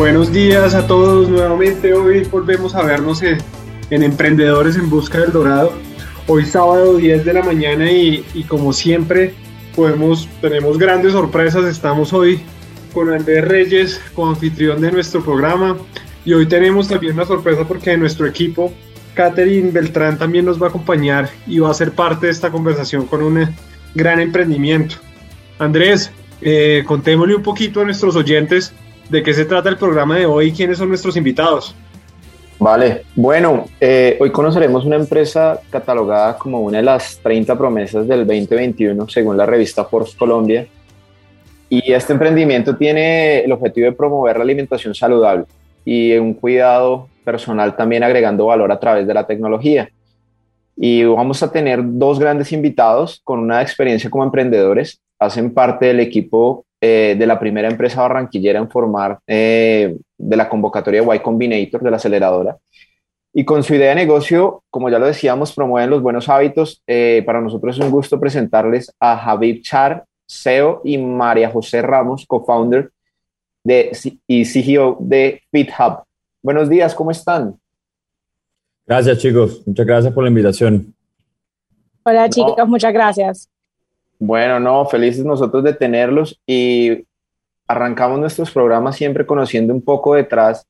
Buenos días a todos nuevamente. Hoy volvemos a vernos en, Emprendedores en Busca del Dorado. Hoy sábado 10 de la mañana y, como siempre tenemos grandes sorpresas. Estamos hoy con Andrés Reyes, co-anfitrión de nuestro programa. Y hoy tenemos también una sorpresa porque nuestro equipo, Catherine Beltrán, también nos va a acompañar y va a ser parte de esta conversación con un gran emprendimiento. Andrés, eh, contémosle un poquito a nuestros oyentes de qué se trata el programa de hoy y quiénes son nuestros invitados. Vale, bueno, eh, hoy conoceremos una empresa catalogada como una de las 30 promesas del 2021 según la revista Forbes Colombia. Y este emprendimiento tiene el objetivo de promover la alimentación saludable y un cuidado personal también agregando valor a través de la tecnología. Y vamos a tener dos grandes invitados con una experiencia como emprendedores. Hacen parte del equipo eh, de la primera empresa barranquillera en formar eh, de la convocatoria Y Combinator de la aceleradora. Y con su idea de negocio, como ya lo decíamos, promueven los buenos hábitos. Eh, para nosotros es un gusto presentarles a Javier Char, CEO, y María José Ramos, co-founder de, y CEO de FitHub. Buenos días, ¿cómo están? Gracias, chicos. Muchas gracias por la invitación. Hola, chicos. Muchas gracias. Bueno, no, felices nosotros de tenerlos y arrancamos nuestros programas siempre conociendo un poco detrás,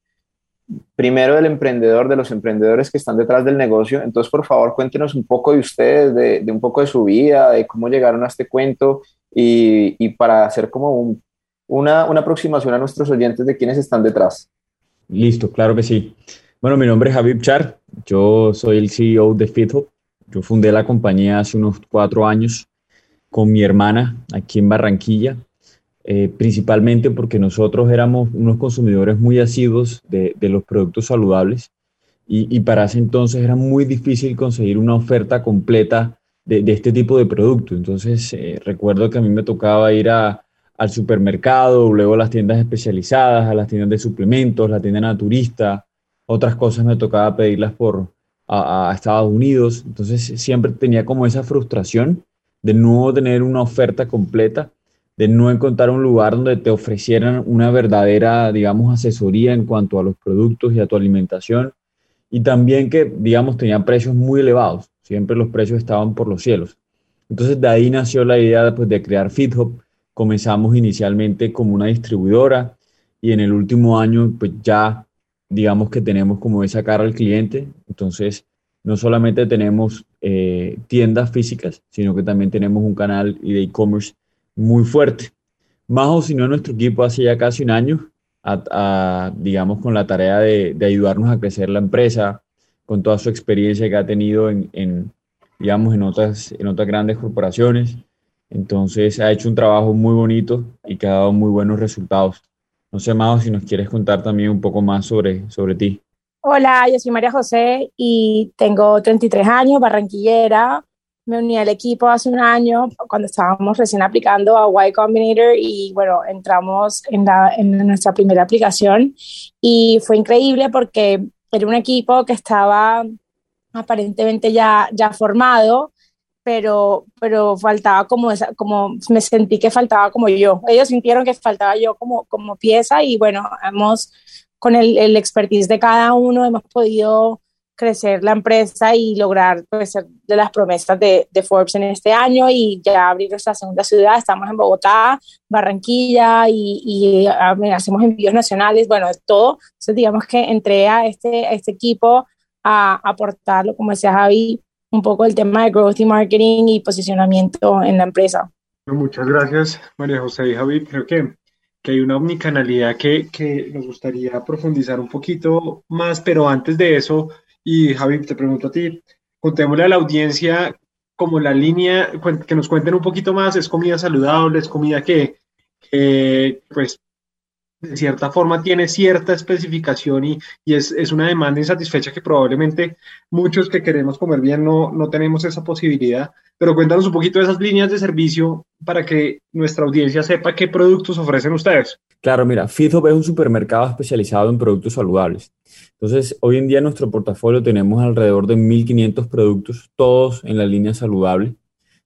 primero del emprendedor, de los emprendedores que están detrás del negocio. Entonces, por favor, cuéntenos un poco de ustedes, de, un poco de su vida, de cómo llegaron a este cuento y, para hacer como una, una aproximación a nuestros oyentes de quiénes están detrás. Listo, claro que sí. Bueno, mi nombre es Javier Char, yo soy el CEO de FitHop. Yo fundé la compañía hace unos cuatro años con mi hermana aquí en Barranquilla, eh, principalmente porque nosotros éramos unos consumidores muy asiduos de, los productos saludables y, para ese entonces era muy difícil conseguir una oferta completa de, este tipo de producto. Entonces eh, recuerdo que a mí me tocaba ir a, al supermercado, luego a las tiendas especializadas, a las tiendas de suplementos, la tienda naturista, otras cosas me tocaba pedirlas por a Estados Unidos. Entonces siempre tenía como esa frustración de no tener una oferta completa, de no encontrar un lugar donde te ofrecieran una verdadera, digamos, asesoría en cuanto a los productos y a tu alimentación. Y también que, digamos, tenían precios muy elevados. Siempre los precios estaban por los cielos. Entonces de ahí nació la idea pues, de crear FitHop. Comenzamos inicialmente como una distribuidora y en el último año pues ya digamos que tenemos como esa cara al cliente. Entonces no solamente tenemos eh, tiendas físicas, sino que también tenemos un canal de e-commerce muy fuerte. Más si no, nuestro equipo hace ya casi un año, digamos, con la tarea de, ayudarnos a crecer la empresa, con toda su experiencia que ha tenido en, digamos, en otras, en otras grandes corporaciones. Entonces ha hecho un trabajo muy bonito y que ha dado muy buenos resultados. No sé, Majo, si nos quieres contar también un poco más sobre, sobre ti. Hola, yo soy María José y tengo 33 años, barranquillera. Me uní al equipo hace un año cuando estábamos recién aplicando a Y Combinator y bueno, entramos en, nuestra primera aplicación y fue increíble porque era un equipo que estaba aparentemente ya, ya formado, pero, pero faltaba como, como, me sentí que faltaba como yo. Ellos sintieron que faltaba yo como, como pieza y bueno, hemos con el, el expertise de cada uno hemos podido crecer la empresa y lograr pues, ser de las promesas de, de, Forbes en este año y ya abrir nuestra segunda ciudad. Estamos en Bogotá, Barranquilla y, y ah, hacemos envíos nacionales, bueno, todo. Entonces, digamos que entré a este, este equipo a aportarlo, como decía Javi, un poco el tema de growth y marketing y posicionamiento en la empresa. Muchas gracias, María José y Javi. Creo que que hay una omnicanalidad que, que nos gustaría profundizar un poquito más, pero antes de eso, y Javi, te pregunto a ti, contémosle a la audiencia como la línea, que nos cuenten un poquito más, es comida saludable, es comida que, que pues de cierta forma tiene cierta especificación y, y es, es, una demanda insatisfecha que probablemente muchos que queremos comer bien no, no tenemos esa posibilidad. Pero cuéntanos un poquito de esas líneas de servicio para que nuestra audiencia sepa qué productos ofrecen ustedes. Claro, mira, FitHub es un supermercado especializado en productos saludables. Entonces, hoy en día en nuestro portafolio tenemos alrededor de 1.500 productos, todos en la línea saludable.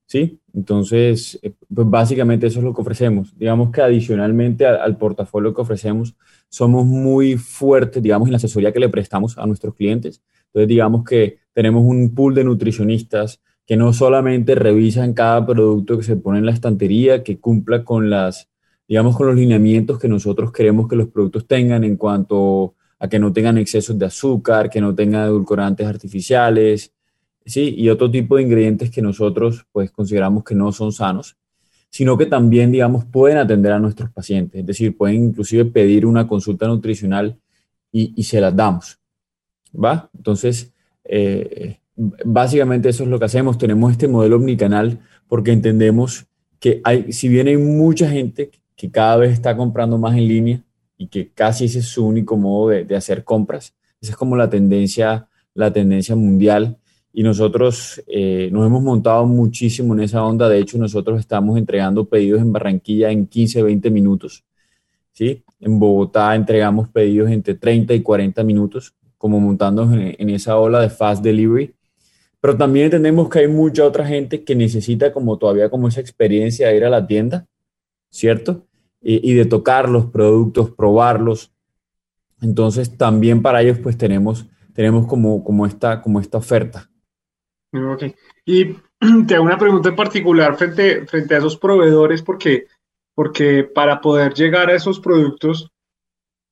¿Sí? Entonces, eh, pues básicamente eso es lo que ofrecemos. Digamos que adicionalmente al, portafolio que ofrecemos, somos muy fuertes, digamos, en la asesoría que le prestamos a nuestros clientes. Entonces, digamos que tenemos un pool de nutricionistas que no solamente revisan cada producto que se pone en la estantería, que cumpla con las, digamos, con los lineamientos que nosotros queremos que los productos tengan en cuanto a que no tengan excesos de azúcar, que no tengan edulcorantes artificiales, ¿sí? y otro tipo de ingredientes que nosotros pues consideramos que no son sanos, sino que también, digamos, pueden atender a nuestros pacientes, es decir, pueden inclusive pedir una consulta nutricional y, se las damos, ¿va? Entonces, eh, básicamente eso es lo que hacemos, tenemos este modelo omnicanal porque entendemos que hay, si bien hay mucha gente que cada vez está comprando más en línea y que casi ese es su único modo de, de hacer compras, esa es como la tendencia, la tendencia mundial, y nosotros eh, nos hemos montado muchísimo en esa onda. De hecho, nosotros estamos entregando pedidos en Barranquilla en 15, 20 minutos. ¿sí? En Bogotá entregamos pedidos entre 30 y 40 minutos, como montando en, esa ola de fast delivery. Pero también entendemos que hay mucha otra gente que necesita como todavía como esa experiencia de ir a la tienda, ¿cierto? Y, y de tocar los productos, probarlos. Entonces también para ellos pues tenemos, tenemos como, como, esta, como esta oferta. Ok. Y te hago una pregunta en particular frente, frente a esos proveedores, porque, porque para poder llegar a esos productos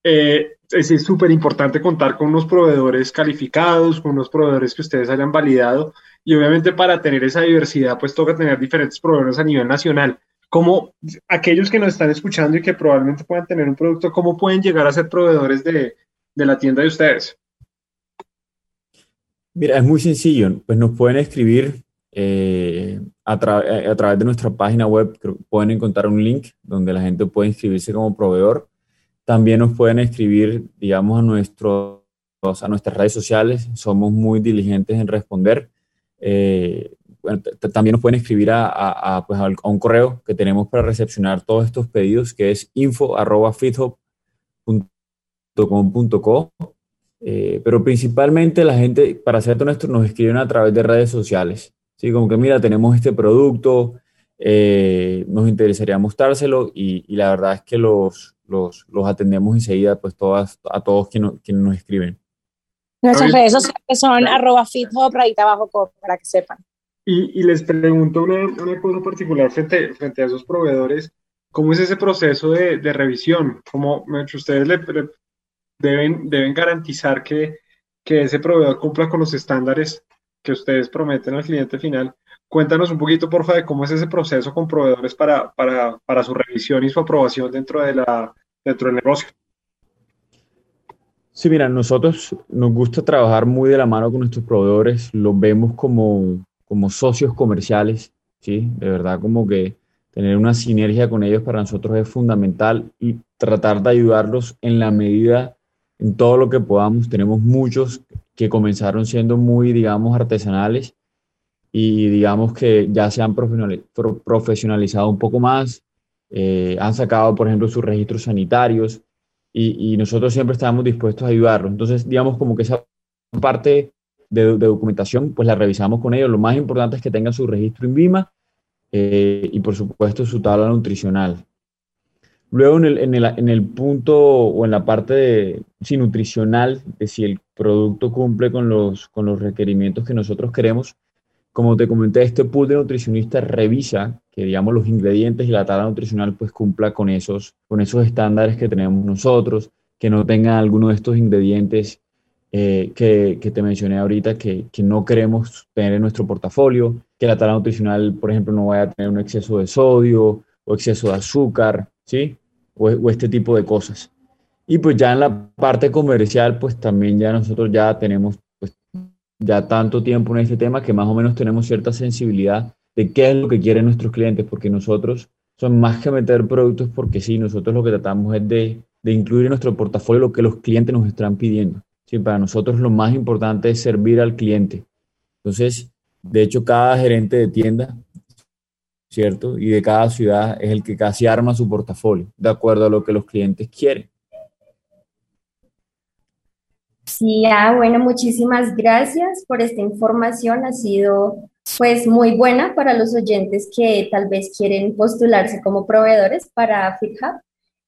eh, es súper importante contar con unos proveedores calificados, con unos proveedores que ustedes hayan validado. Y obviamente para tener esa diversidad, pues toca tener diferentes proveedores a nivel nacional. ¿Cómo aquellos que nos están escuchando y que probablemente puedan tener un producto, cómo pueden llegar a ser proveedores de, de la tienda de ustedes? Mira, es muy sencillo. Pues nos pueden escribir eh, a, eh, a, través de nuestra página web. Pueden encontrar un link donde la gente puede inscribirse como proveedor. También nos pueden escribir, digamos, a, nuestras redes sociales. Somos muy diligentes en responder. Eh, también nos pueden escribir pues a, un correo que tenemos para recepcionar todos estos pedidos, que es info.fithop.com.co eh, pero principalmente la gente, para ser honesto, nos escriben a través de redes sociales. ¿sí? Como que, mira, tenemos este producto, eh, nos interesaría mostrárselo y, y, la verdad es que los, los, los atendemos enseguida pues todas, a todos quienes, quienes nos escriben. Nuestras redes sociales son arroba fithop, rayita abajo, para que sepan. Y, y les pregunto una, una, cosa particular frente, frente a esos proveedores. ¿Cómo es ese proceso de, de revisión? ¿Cómo ustedes le, deben, deben garantizar que, que ese proveedor cumpla con los estándares que ustedes prometen al cliente final. Cuéntanos un poquito, por favor, de cómo es ese proceso con proveedores para, para, para su revisión y su aprobación dentro, de la, dentro del negocio. Sí, mira, nosotros nos gusta trabajar muy de la mano con nuestros proveedores, los vemos como, como socios comerciales, ¿sí? De verdad, como que tener una sinergia con ellos para nosotros es fundamental y tratar de ayudarlos en la medida en todo lo que podamos. Tenemos muchos que comenzaron siendo muy, digamos, artesanales y digamos que ya se han profesionalizado un poco más, eh, han sacado, por ejemplo, sus registros sanitarios y, nosotros siempre estamos dispuestos a ayudarlos. Entonces, digamos como que esa parte de, documentación, pues la revisamos con ellos. Lo más importante es que tengan su registro en VIMA eh, y, por supuesto, su tabla nutricional. Luego en el, en el, en el punto o en la parte de, si nutricional, de si el producto cumple con los, con los requerimientos que nosotros queremos, como te comenté, este pool de nutricionistas revisa que, digamos, los ingredientes y la tabla nutricional pues cumpla con esos, con esos estándares que tenemos nosotros, que no tengan alguno de estos ingredientes eh, que, que, te mencioné ahorita que, que, no queremos tener en nuestro portafolio, que la tabla nutricional, por ejemplo, no vaya a tener un exceso de sodio o exceso de azúcar, ¿sí? O, este tipo de cosas. Y pues ya en la parte comercial, pues también ya nosotros ya tenemos pues ya tanto tiempo en este tema que más o menos tenemos cierta sensibilidad de qué es lo que quieren nuestros clientes, porque nosotros son más que meter productos porque sí, nosotros lo que tratamos es de, de incluir en nuestro portafolio lo que los clientes nos están pidiendo. Sí, para nosotros lo más importante es servir al cliente. Entonces, de hecho, cada gerente de tienda, ¿cierto? Y de cada ciudad es el que casi arma su portafolio, de acuerdo a lo que los clientes quieren. Sí, ah, bueno, muchísimas gracias por esta información. Ha sido pues muy buena para los oyentes que tal vez quieren postularse como proveedores para FitHub.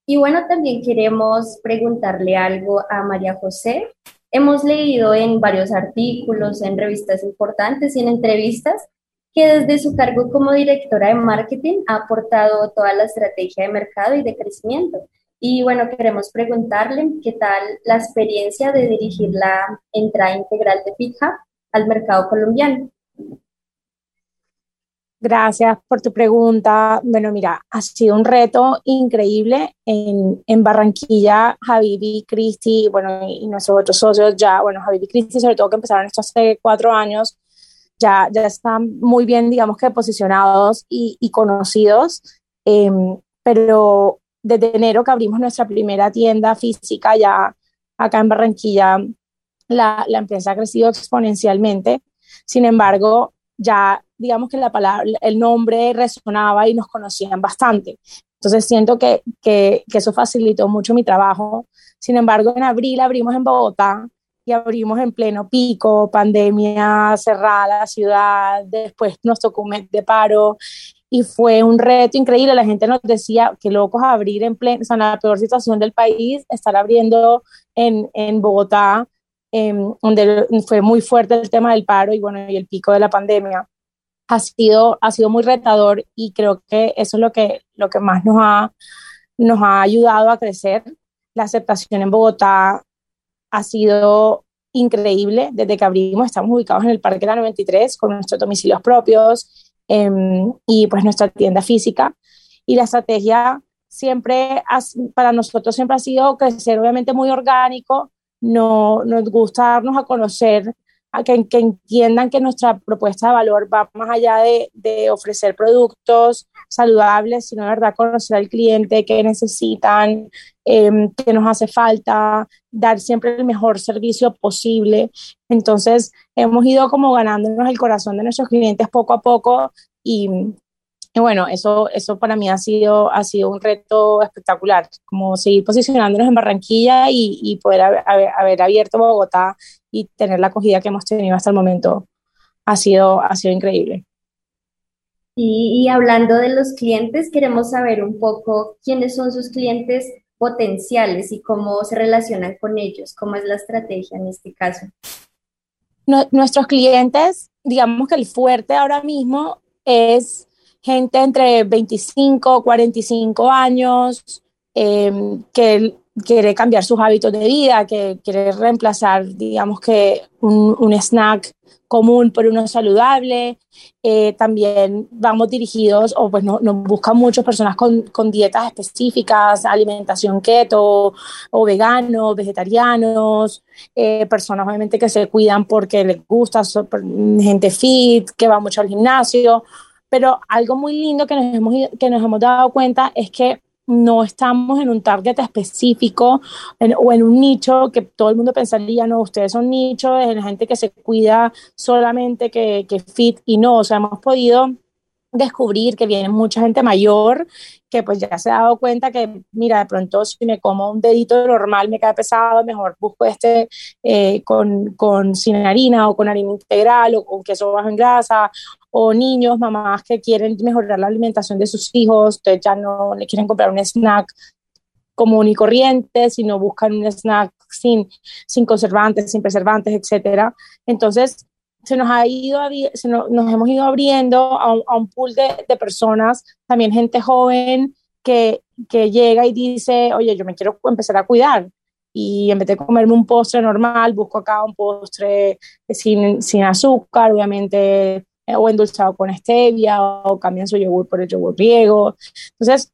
Y bueno, también queremos preguntarle algo a María José. Hemos leído en varios artículos, en revistas importantes y en entrevistas que desde su cargo como directora de marketing ha aportado toda la estrategia de mercado y de crecimiento. Y bueno, queremos preguntarle qué tal la experiencia de dirigir la entrada integral de FitHub al mercado colombiano. Gracias por tu pregunta. Bueno, mira, ha sido un reto increíble en, en Barranquilla. Javi, Cristi, bueno, y nuestros otros socios ya, bueno, Javi y Cristi, sobre todo que empezaron esto hace cuatro años, ya, ya están muy bien, digamos que posicionados y, conocidos. Em, pero desde enero que abrimos nuestra primera tienda física ya acá en Barranquilla, la, empresa ha crecido exponencialmente. Sin embargo, ya digamos que la palabra, el nombre resonaba y nos conocían bastante. Entonces siento que, que, eso facilitó mucho mi trabajo. Sin embargo, en abril abrimos en Bogotá y abrimos en pleno pico, pandemia cerrada la ciudad, después nos tocó un mes de paro y fue un reto increíble. La gente nos decía que locos abrir en pleno, o sea, en la peor situación del país, estar abriendo en, en Bogotá, em, donde fue muy fuerte el tema del paro y bueno, y el pico de la pandemia ha sido, ha sido muy retador y creo que eso es lo que, lo que más nos ha, nos ha ayudado a crecer. La aceptación en Bogotá ha sido increíble desde que abrimos. Estamos ubicados en el Parque de la 93 con nuestros domicilios propios em, y pues nuestra tienda física. Y la estrategia siempre, para nosotros siempre ha sido crecer obviamente muy orgánico. No, nos gusta darnos a conocer que, que, entiendan que nuestra propuesta de valor va más allá de, de ofrecer productos saludables, sino de verdad conocer al cliente, qué necesitan, eh, qué nos hace falta, dar siempre el mejor servicio posible. Entonces, hemos ido como ganándonos el corazón de nuestros clientes poco a poco y, y bueno, eso, eso para mí ha sido, ha sido un reto espectacular, como seguir posicionándonos en Barranquilla y, y poder haber, haber, abierto Bogotá y tener la acogida que hemos tenido hasta el momento ha sido, ha sido increíble. Y, y hablando de los clientes, queremos saber un poco quiénes son sus clientes potenciales y cómo se relacionan con ellos, cómo es la estrategia en este caso. No, nuestros clientes, digamos que el fuerte ahora mismo es gente entre 25, 45 años, eh, que quiere cambiar sus hábitos de vida, que quiere reemplazar, digamos que un, un snack común por uno saludable. Eh, también vamos dirigidos, o pues nos no buscan muchas personas con, con, dietas específicas, alimentación keto o vegano, vegetarianos, eh, personas obviamente que se cuidan porque les gusta, gente fit, que va mucho al gimnasio. Pero algo muy lindo que nos hemos, que nos hemos dado cuenta es que no estamos en un target específico en, o en un nicho que todo el mundo pensaría, no, ustedes son nichos, es la gente que se cuida solamente, que, que fit, y no, o sea, hemos podido descubrir que viene mucha gente mayor que pues ya se ha dado cuenta que, mira, de pronto si me como un dedito normal me cae pesado, mejor busco este eh, con, con, sin harina o con harina integral o con queso bajo en grasa, o niños, mamás que quieren mejorar la alimentación de sus hijos, entonces ya no le quieren comprar un snack común y corriente, sino buscan un snack sin, sin conservantes, sin preservantes, etcétera. Entonces, se nos ha ido, se nos, nos hemos ido abriendo a un, a un pool de, de, personas, también gente joven que, que llega y dice, oye, yo me quiero empezar a cuidar. Y en vez de comerme un postre normal, busco acá un postre sin, sin azúcar, obviamente, o endulzado con stevia, o cambian su yogur por el yogur griego. Entonces,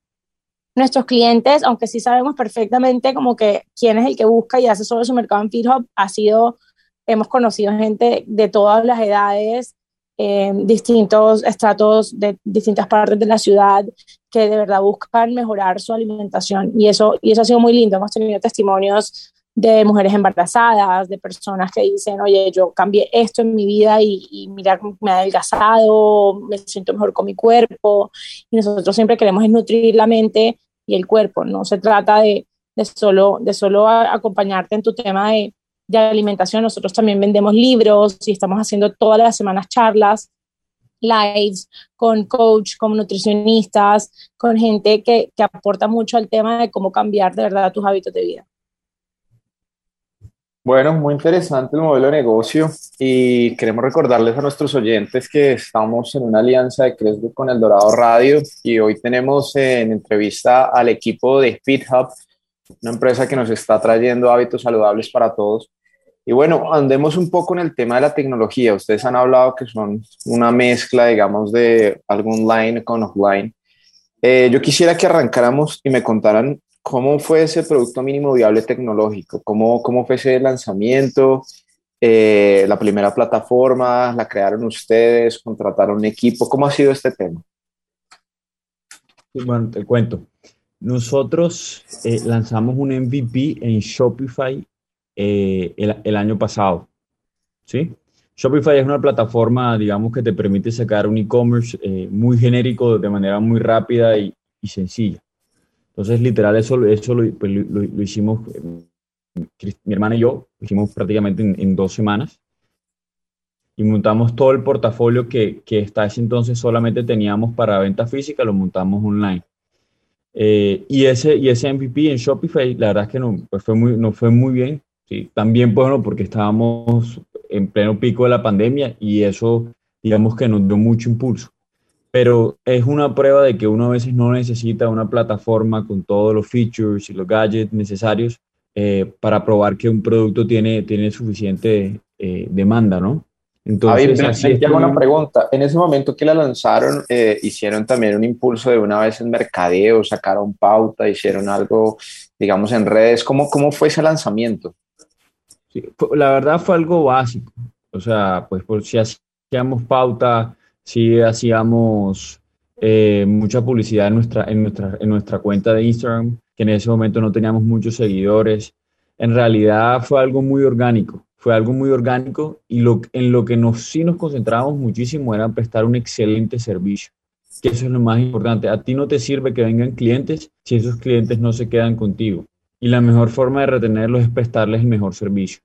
nuestros clientes, aunque sí sabemos perfectamente como que quién es el que busca y hace sobre su mercado en FeedHub, ha sido, hemos conocido gente de todas las edades, eh, distintos estratos de distintas partes de la ciudad que de verdad buscan mejorar su alimentación y eso, y eso ha sido muy lindo. Hemos tenido testimonios de mujeres embarazadas, de personas que dicen, oye, yo cambié esto en mi vida y, y mira, me ha adelgazado, me siento mejor con mi cuerpo. Y nosotros siempre queremos nutrir la mente y el cuerpo. No se trata de, de solo, de solo acompañarte en tu tema de, de alimentación. Nosotros también vendemos libros y estamos haciendo todas las semanas charlas lives con coach, con nutricionistas, con gente que, que aporta mucho al tema de cómo cambiar de verdad tus hábitos de vida. Bueno, muy interesante el modelo de negocio y queremos recordarles a nuestros oyentes que estamos en una alianza de Cresco con El Dorado Radio y hoy tenemos en entrevista al equipo de FitHub, una empresa que nos está trayendo hábitos saludables para todos. Y bueno, andemos un poco en el tema de la tecnología. Ustedes han hablado que son una mezcla, digamos, de algo online con offline. Eh, yo quisiera que arrancáramos y me contaran ¿Cómo fue ese producto mínimo viable tecnológico? ¿Cómo, cómo fue ese lanzamiento? Eh, la primera plataforma, la crearon ustedes, contrataron un equipo. ¿Cómo ha sido este tema? Bueno, te cuento. Nosotros eh, lanzamos un MVP en Shopify eh, el, año pasado. ¿sí? Shopify es una plataforma, digamos, que te permite sacar un e-commerce muy genérico de manera muy rápida y sencilla. Entonces, literal, eso, eso lo, pues, lo, hicimos, mi hermana y yo, lo hicimos prácticamente en, en, dos semanas. Y montamos todo el portafolio que, que hasta ese entonces solamente teníamos para venta física, lo montamos online. Eh, y, ese, y ese MVP en Shopify, la verdad es que no, pues fue muy, no fue muy bien. Sí, también, pues, bueno, porque estábamos en pleno pico de la pandemia y eso, digamos que nos dio mucho impulso pero es una prueba de que uno a veces no necesita una plataforma con todos los features y los gadgets necesarios eh, para probar que un producto tiene, tiene suficiente eh, demanda, ¿no? Entonces, así es una pregunta. En ese momento que la lanzaron, eh, hicieron también un impulso de una vez en mercadeo, sacaron pauta, hicieron algo, digamos, en redes. ¿Cómo, cómo fue ese lanzamiento? Sí, la verdad fue algo básico. O sea, pues por si hacíamos pauta, sí hacíamos eh, mucha publicidad en nuestra, en, nuestra, en nuestra cuenta de Instagram, que en ese momento no teníamos muchos seguidores. En realidad fue algo muy orgánico, fue algo muy orgánico y lo, en lo que nos, sí nos concentramos muchísimo era prestar un excelente servicio, que eso es lo más importante. A ti no te sirve que vengan clientes si esos clientes no se quedan contigo. Y la mejor forma de retenerlos es prestarles el mejor servicio.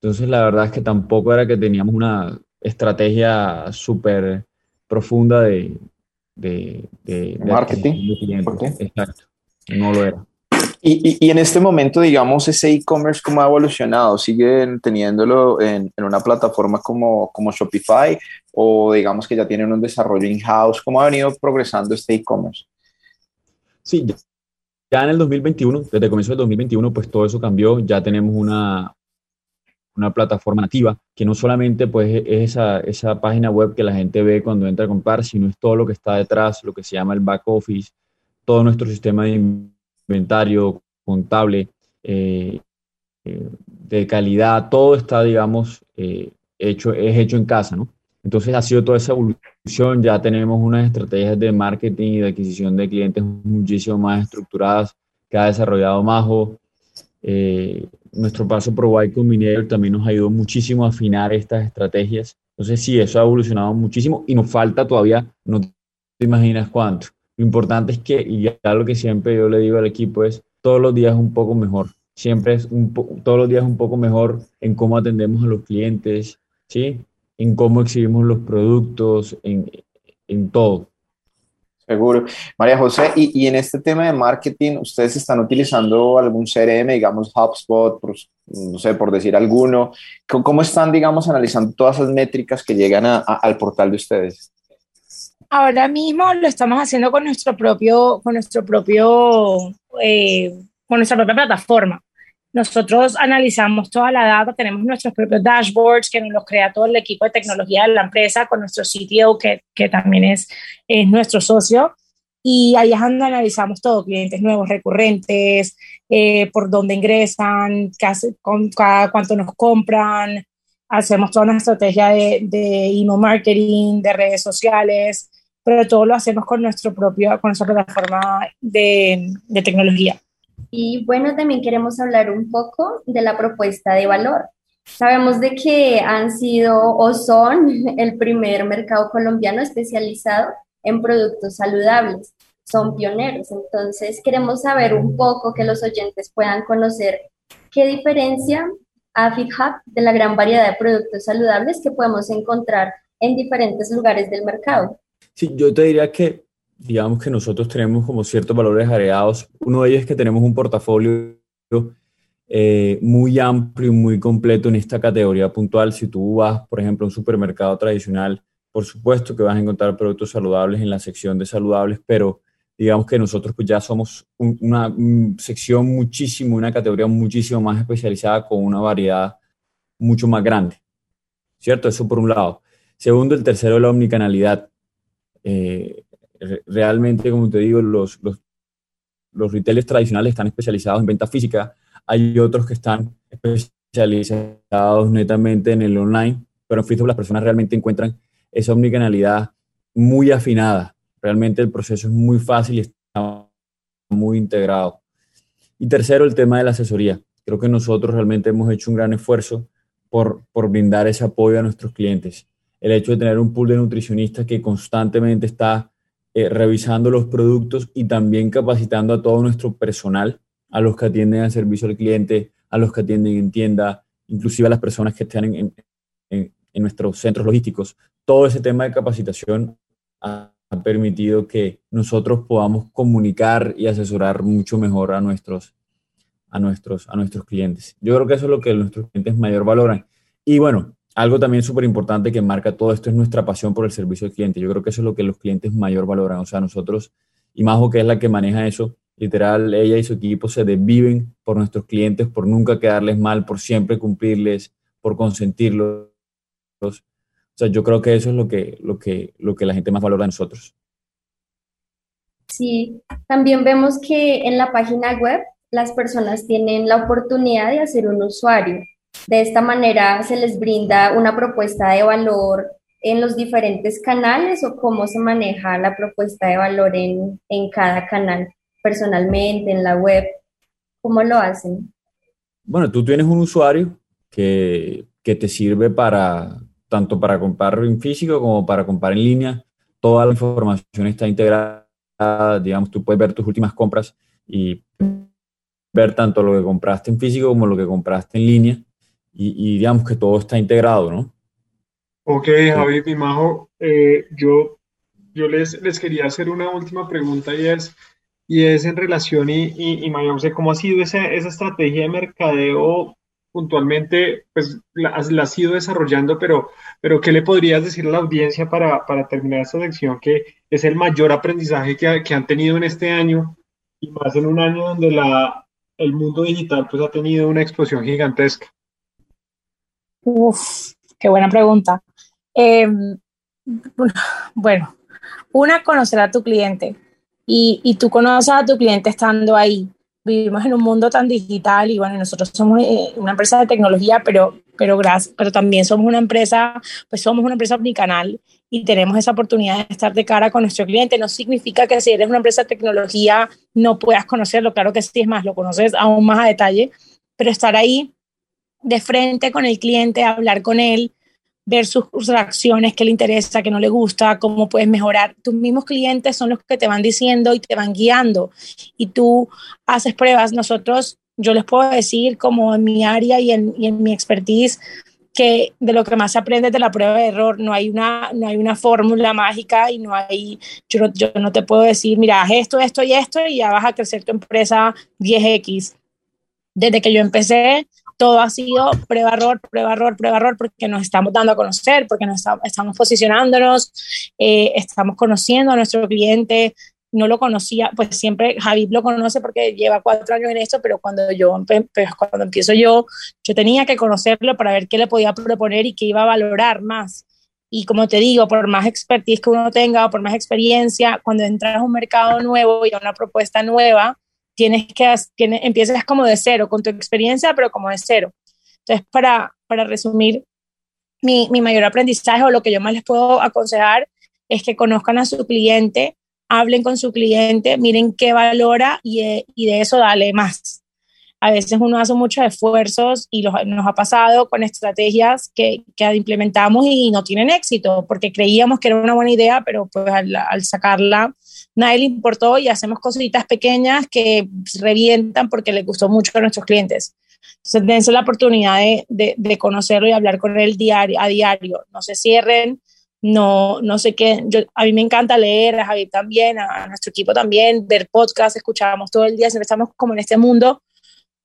Entonces la verdad es que tampoco era que teníamos una estrategia súper profunda de, de, de, de marketing. Exacto, no lo era. Y, y, y, en este momento, digamos, ese e-commerce, ¿cómo ha evolucionado? ¿Siguen teniéndolo en, en, una plataforma como, como Shopify o digamos que ya tienen un desarrollo in-house? ¿Cómo ha venido progresando este e-commerce? Sí, ya en el 2021, desde el comienzo del 2021, pues todo eso cambió. Ya tenemos una, una plataforma nativa, que no solamente pues, es esa, esa página web que la gente ve cuando entra a comprar, sino es todo lo que está detrás, lo que se llama el back office, todo nuestro sistema de inventario contable, eh, eh, de calidad, todo está, digamos, eh, hecho, es hecho en casa, ¿no? Entonces ha sido toda esa evolución, ya tenemos unas estrategias de marketing y de adquisición de clientes muchísimo más estructuradas que ha desarrollado Majo. Nuestro paso por Y Combinator también nos ayudó muchísimo a afinar estas estrategias. Entonces, sí, eso ha evolucionado muchísimo y nos falta todavía, no te imaginas cuánto. Lo importante es que, y ya lo que siempre yo le digo al equipo es, todos los días un poco mejor. Siempre es un todos los días un poco mejor en cómo atendemos a los clientes, ¿sí? En cómo exhibimos los productos, en, en todo. Seguro. María José, y, y, en este tema de marketing, ¿ustedes están utilizando algún CRM, digamos HubSpot, no sé, por decir alguno? ¿Cómo están, digamos, analizando todas esas métricas que llegan al portal de ustedes? Ahora mismo lo estamos haciendo con nuestro propio, con nuestro propio, eh, con nuestra propia plataforma. Nosotros analizamos toda la data, tenemos nuestros propios dashboards que nos los crea todo el equipo de tecnología de la empresa con nuestro CTO, que, que también es, es nuestro socio. y ahí es donde analizamos todo, clientes nuevos, recurrentes, eh, por dónde ingresan, hace, con, cuánto nos compran, hacemos toda una estrategia de, de email marketing, de redes sociales, pero todo lo hacemos con, nuestro propio, con nuestra plataforma de, de tecnología. Y bueno, también queremos hablar un poco de la propuesta de valor. Sabemos de que han sido o son el primer mercado colombiano especializado en productos saludables. Son pioneros, entonces queremos saber un poco que los oyentes puedan conocer qué diferencia a FitHub de la gran variedad de productos saludables que podemos encontrar en diferentes lugares del mercado. Sí, yo te diría que, digamos que nosotros tenemos como ciertos valores agregados. Uno de ellos es que tenemos un portafolio eh, muy amplio y muy completo en esta categoría puntual. Si tú vas, por ejemplo, a un supermercado tradicional, por supuesto que vas a encontrar productos saludables en la sección de saludables, pero digamos que nosotros pues ya somos una sección muchísimo, una categoría muchísimo más especializada con una variedad mucho más grande. ¿Cierto? Eso por un lado. Segundo, el tercero, la omnicanalidad. Eh, realmente, como te digo, los, los, los retailers tradicionales están especializados en venta física, hay otros que están especializados netamente en el online, pero en Facebook las personas realmente encuentran esa omnicanalidad muy afinada. Realmente el proceso es muy fácil y está muy integrado. Y tercero, el tema de la asesoría. Creo que nosotros realmente hemos hecho un gran esfuerzo por, por brindar ese apoyo a nuestros clientes. El hecho de tener un pool de nutricionistas que constantemente está eh, revisando los productos y también capacitando a todo nuestro personal, a los que atienden al servicio al cliente, a los que atienden en tienda, inclusive a las personas que están en, en, nuestros centros logísticos. Todo ese tema de capacitación ha, permitido que nosotros podamos comunicar y asesorar mucho mejor a nuestros, a nuestros, a nuestros clientes. Yo creo que eso es lo que nuestros clientes mayor valoran. Y bueno, algo también súper importante que marca todo esto es nuestra pasión por el servicio al cliente. Yo creo que eso es lo que los clientes mayor valoran. O sea, nosotros, y Majo, que es la que maneja eso, literal, ella y su equipo se desviven por nuestros clientes, por nunca quedarles mal, por siempre cumplirles, por consentirlos. O sea, yo creo que eso es lo que, lo que, lo que la gente más valora de nosotros. Sí, también vemos que en la página web las personas tienen la oportunidad de hacer un usuario. De esta manera se les brinda una propuesta de valor en los diferentes canales o cómo se maneja la propuesta de valor en, en cada canal, personalmente, en la web. ¿Cómo lo hacen? Bueno, tú tienes un usuario que, que te sirve para, tanto para comprar en físico como para comprar en línea. Toda la información está integrada, digamos, tú puedes ver tus últimas compras y ver tanto lo que compraste en físico como lo que compraste en línea y, digamos que todo está integrado, ¿no? Ok, Javi y Majo, eh, yo, yo les, les quería hacer una última pregunta y es, y es en relación y, y, y María ¿cómo ha sido esa, esa estrategia de mercadeo puntualmente, pues la, la, has ido desarrollando, pero, pero ¿qué le podrías decir a la audiencia para, para terminar esta sección, que es el mayor aprendizaje que, que, han tenido en este año y más en un año donde la, el mundo digital pues ha tenido una explosión gigantesca? Uf, qué buena pregunta. Eh, bueno, una, conocer a tu cliente y, y tú conoces a tu cliente estando ahí vivimos en un mundo tan digital y bueno, nosotros somos eh, una empresa de tecnología, pero, pero, pero también somos una empresa, pues somos una empresa omnicanal y tenemos esa oportunidad de estar de cara con nuestro cliente. No significa que si eres una empresa de tecnología no puedas conocerlo, claro que sí, es más, lo conoces aún más a detalle, pero estar ahí de frente con el cliente, hablar con él, ver sus, reacciones, qué le interesa, qué no le gusta, cómo puedes mejorar. Tus mismos clientes son los que te van diciendo y te van guiando y tú haces pruebas. Nosotros, yo les puedo decir como en mi área y en, y en mi expertise, que de lo que más se aprende es de la prueba de error. No hay una, no hay una fórmula mágica y no hay, yo no, yo no te puedo decir, mira, haz esto, esto y esto y ya vas a crecer tu empresa 10X. Desde que yo empecé, todo ha sido prueba, error, prueba, error, prueba, error, porque nos estamos dando a conocer, porque nos estamos posicionándonos, eh, estamos conociendo a nuestro cliente. No lo conocía, pues siempre Javi lo conoce porque lleva cuatro años en esto, pero cuando yo pues cuando empiezo yo, yo tenía que conocerlo para ver qué le podía proponer y qué iba a valorar más. Y como te digo, por más expertise que uno tenga o por más experiencia, cuando entras a un mercado nuevo y a una propuesta nueva, tienes que, tienes, empiezas como de cero, con tu experiencia, pero como de cero. Entonces, para, para resumir, mi, mi mayor aprendizaje o lo que yo más les puedo aconsejar es que conozcan a su cliente, hablen con su cliente, miren qué valora y, y de eso dale más. A veces uno hace muchos esfuerzos y los, nos ha pasado con estrategias que, que, implementamos y no tienen éxito porque creíamos que era una buena idea, pero pues al, al sacarla nadie le importó y hacemos cositas pequeñas que revientan porque les gustó mucho a nuestros clientes. Entonces, dense la oportunidad de, de, de conocerlo y hablar con él diario, a diario. No se cierren, no, no sé qué. Yo, a mí me encanta leer, a Javier también, a, a nuestro equipo también, ver podcasts, escuchábamos todo el día, siempre estamos como en este mundo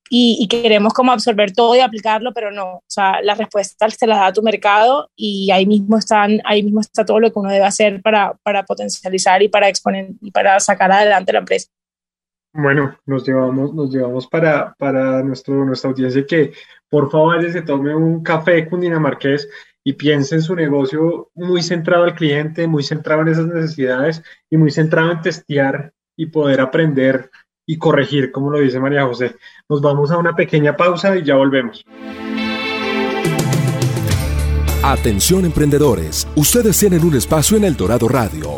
y, queremos como absorber todo y aplicarlo, pero no, o sea, la respuesta se la da a tu mercado y ahí mismo, están, ahí mismo está todo lo que uno debe hacer para, para potencializar y para exponer y para sacar adelante la empresa. Bueno, nos llevamos, nos llevamos para, para nuestro, nuestra audiencia que por favor se tome un café con Dinamarqués y piense en su negocio muy centrado al cliente, muy centrado en esas necesidades y muy centrado en testear y poder aprender y corregir, como lo dice María José. Nos vamos a una pequeña pausa y ya volvemos. Atención emprendedores, ustedes tienen un espacio en El Dorado Radio.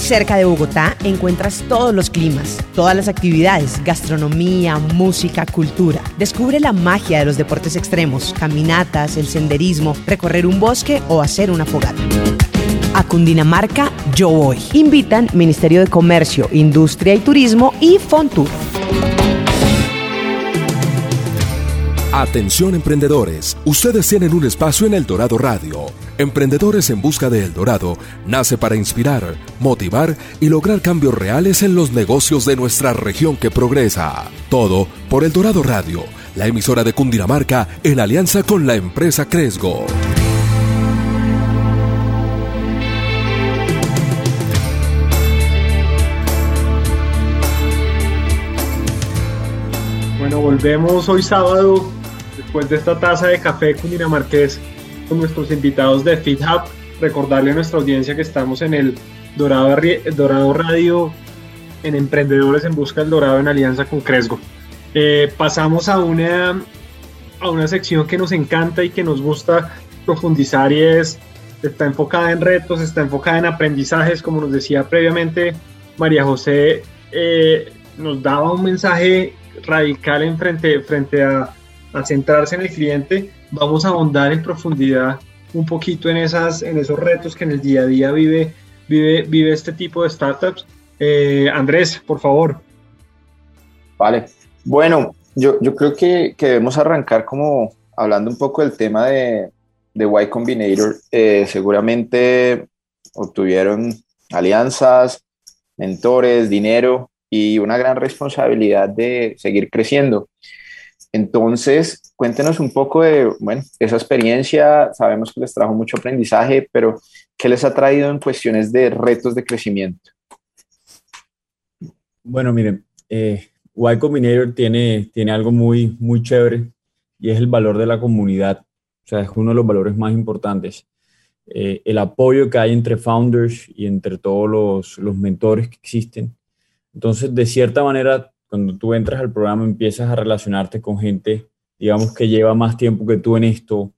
Cerca de Bogotá encuentras todos los climas, todas las actividades, gastronomía, música, cultura. Descubre la magia de los deportes extremos, caminatas, el senderismo, recorrer un bosque o hacer una fogata. A Cundinamarca yo voy. Invitan Ministerio de Comercio, Industria y Turismo y Fontur. Atención emprendedores, ustedes tienen un espacio en El Dorado Radio. Emprendedores en Busca de El Dorado nace para inspirar, motivar y lograr cambios reales en los negocios de nuestra región que progresa. Todo por El Dorado Radio, la emisora de Cundinamarca en alianza con la empresa Cresgo. Bueno, volvemos hoy sábado después de esta taza de café cundinamarqués con nuestros invitados de FitHub. Recordarle a nuestra audiencia que estamos en el Dorado, Dorado Radio, en Emprendedores en Busca del Dorado en alianza con Cresgo. Eh, pasamos a una, a una sección que nos encanta y que nos gusta profundizar y es, está enfocada en retos, está enfocada en aprendizajes, como nos decía previamente María José, eh, nos daba un mensaje radical en frente, frente a, a centrarse en el cliente, vamos a ahondar en profundidad un poquito en, esas, en esos retos que en el día a día vive, vive, vive este tipo de startups. Eh, Andrés, por favor. Vale. Bueno, yo, yo creo que, debemos arrancar como hablando un poco del tema de, de Y Combinator. Eh, seguramente obtuvieron alianzas, mentores, dinero y una gran responsabilidad de seguir creciendo. Entonces, cuéntenos un poco de, bueno, esa experiencia, sabemos que les trajo mucho aprendizaje, pero ¿qué les ha traído en cuestiones de retos de crecimiento? Bueno, miren, eh, Y Combinator tiene, tiene algo muy, muy chévere y es el valor de la comunidad. O sea, es uno de los valores más importantes. Eh, el apoyo que hay entre founders y entre todos los, los mentores que existen. Entonces, de cierta manera, cuando tú entras al programa empiezas a relacionarte con gente, digamos, que lleva más tiempo que tú en esto,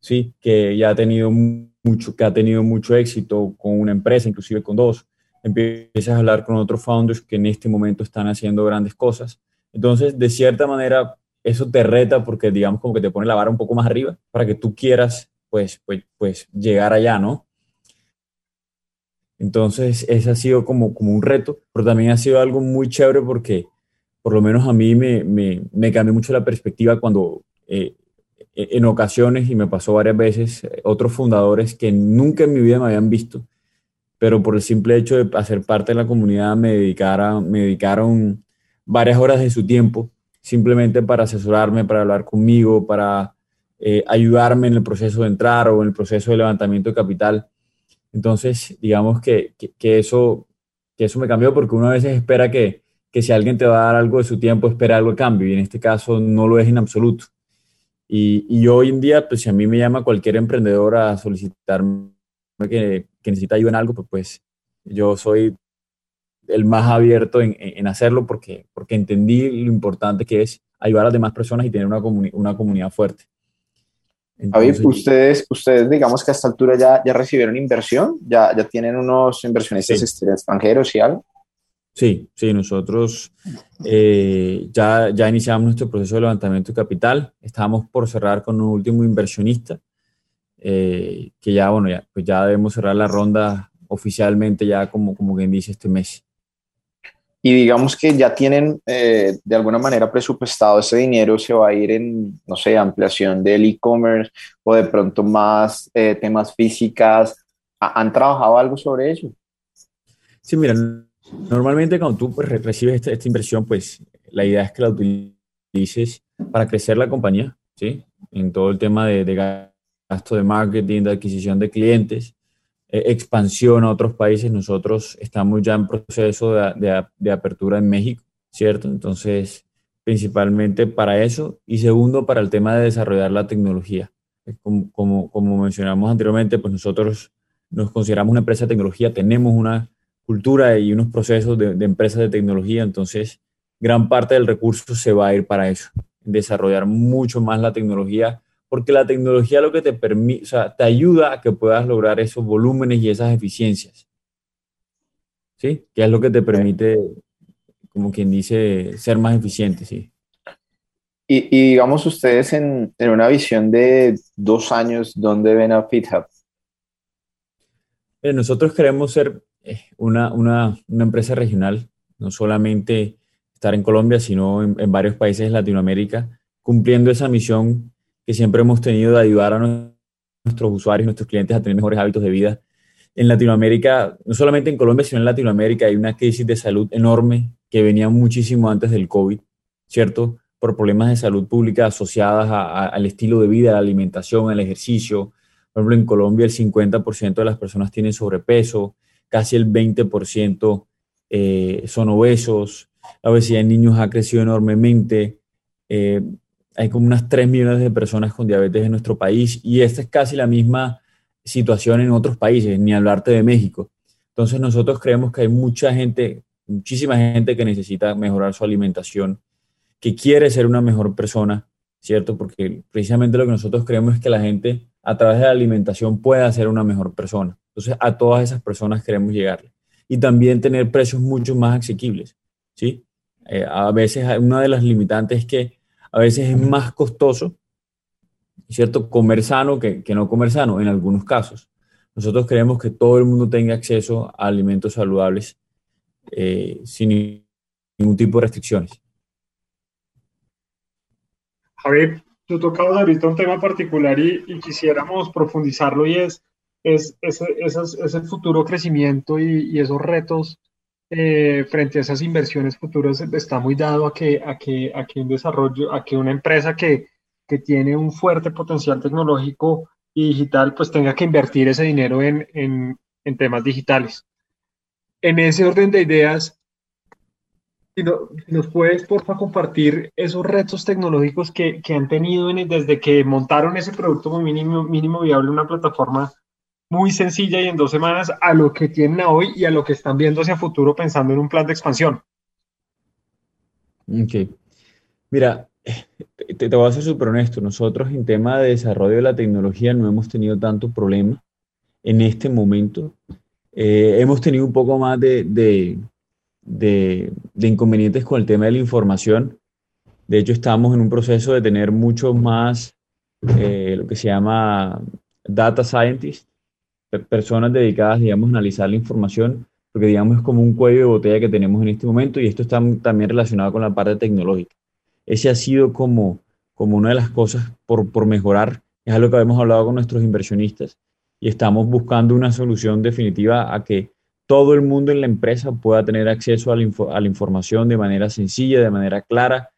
sí, que ya ha tenido mucho, que ha tenido mucho éxito con una empresa, inclusive con dos. Empiezas a hablar con otros founders que en este momento están haciendo grandes cosas. Entonces, de cierta manera, eso te reta porque, digamos, como que te pone la vara un poco más arriba para que tú quieras, pues, pues, pues llegar allá, ¿no? Entonces, ese ha sido como, como un reto, pero también ha sido algo muy chévere porque por lo menos a mí me, me, me cambió mucho la perspectiva cuando eh, en ocasiones, y me pasó varias veces, otros fundadores que nunca en mi vida me habían visto, pero por el simple hecho de hacer parte de la comunidad me, dedicara, me dedicaron varias horas de su tiempo simplemente para asesorarme, para hablar conmigo, para eh, ayudarme en el proceso de entrar o en el proceso de levantamiento de capital. Entonces, digamos que, que, eso, que eso me cambió porque uno a veces espera que, que, si alguien te va a dar algo de su tiempo, espera algo de cambio y en este caso no lo es en absoluto. Y, y hoy en día, pues si a mí me llama cualquier emprendedor a solicitarme que, que necesita ayuda en algo, pues, pues yo soy el más abierto en, en, hacerlo porque, porque entendí lo importante que es ayudar a las demás personas y tener una, una comunidad fuerte. Entonces, ustedes, ustedes digamos que a esta altura ya, ya recibieron inversión, ya, ya tienen unos inversionistas extranjeros y algo. Sí, sí, nosotros eh, ya, ya iniciamos nuestro proceso de levantamiento de capital. Estamos por cerrar con un último inversionista, eh, que ya, bueno, ya, pues ya debemos cerrar la ronda oficialmente ya como, como quien dice este mes y digamos que ya tienen eh, de alguna manera presupuestado ese dinero, se va a ir en, no sé, ampliación del e-commerce o de pronto más eh, temas físicas. ¿Han trabajado algo sobre eso? Sí, mira, normalmente cuando tú pues, recibes esta, esta, inversión, pues la idea es que la utilices para crecer la compañía, ¿sí? En todo el tema de, de gasto de marketing, de adquisición de clientes expansión a otros países. Nosotros estamos ya en proceso de, apertura en México, ¿cierto? Entonces, principalmente para eso. Y segundo, para el tema de desarrollar la tecnología. Eh, como, como, mencionamos anteriormente, pues nosotros nos consideramos una empresa de tecnología, tenemos una cultura y unos procesos de, de empresas de tecnología, entonces gran parte del recurso se va a ir para eso, desarrollar mucho más la tecnología porque la tecnología lo que te permite, o sea, te ayuda a que puedas lograr esos volúmenes y esas eficiencias. ¿Sí? Que es lo que te permite, como quien dice, ser más eficiente, ¿sí? Y, digamos ustedes en, en, una visión de dos años, ¿dónde ven a FitHub? Eh, nosotros queremos ser eh, una, una, una, empresa regional, no solamente estar en Colombia, sino en, en varios países de Latinoamérica, cumpliendo esa misión que siempre hemos tenido de ayudar a nuestros usuarios, nuestros clientes a tener mejores hábitos de vida. En Latinoamérica, no solamente en Colombia, sino en Latinoamérica, hay una crisis de salud enorme que venía muchísimo antes del COVID, ¿cierto? Por problemas de salud pública asociadas al estilo de vida, a la alimentación, al ejercicio. Por ejemplo, en Colombia el 50% de las personas tienen sobrepeso, casi el 20% eh, son obesos, la obesidad en niños ha crecido enormemente. Eh, hay como unas 3 millones de personas con diabetes en nuestro país y esta es casi la misma situación en otros países, ni hablarte de México. Entonces nosotros creemos que hay mucha gente, muchísima gente que necesita mejorar su alimentación, que quiere ser una mejor persona, ¿cierto? Porque precisamente lo que nosotros creemos es que la gente a través de la alimentación pueda ser una mejor persona. Entonces a todas esas personas queremos llegarle. Y también tener precios mucho más asequibles, ¿sí? Eh, a veces una de las limitantes es que a veces es más costoso, ¿cierto? Comer sano que, no comer sano en algunos casos. Nosotros queremos que todo el mundo tenga acceso a alimentos saludables eh, sin ningún tipo de restricciones. Javier, tú tocabas ahorita un tema particular y, quisiéramos profundizarlo y es, es, ese, futuro crecimiento y esos retos eh, frente a esas inversiones futuras está muy dado a que, a que, a que un desarrollo, a que una empresa que, que tiene un fuerte potencial tecnológico y digital, pues tenga que invertir ese dinero en, en, temas digitales. En ese orden de ideas, si, nos puedes, porfa, compartir esos retos tecnológicos que, que han tenido desde que montaron ese producto mínimo, mínimo viable, una plataforma muy sencilla y en dos semanas a lo que tienen hoy y a lo que están viendo hacia futuro pensando en un plan de expansión. Ok. Mira, te, voy a ser súper honesto. Nosotros en tema de desarrollo de la tecnología no hemos tenido tanto problema en este momento. Eh, hemos tenido un poco más de, de, de, inconvenientes con el tema de la información. De hecho, estamos en un proceso de tener mucho más eh, lo que se llama data scientist, personas dedicadas, digamos, a analizar la información, porque, digamos, es como un cuello de botella que tenemos en este momento y esto está también relacionado con la parte tecnológica. Ese ha sido como, como una de las cosas por, por mejorar, es algo que hemos hablado con nuestros inversionistas y estamos buscando una solución definitiva a que todo el mundo en la empresa pueda tener acceso a la, información de manera sencilla, de manera clara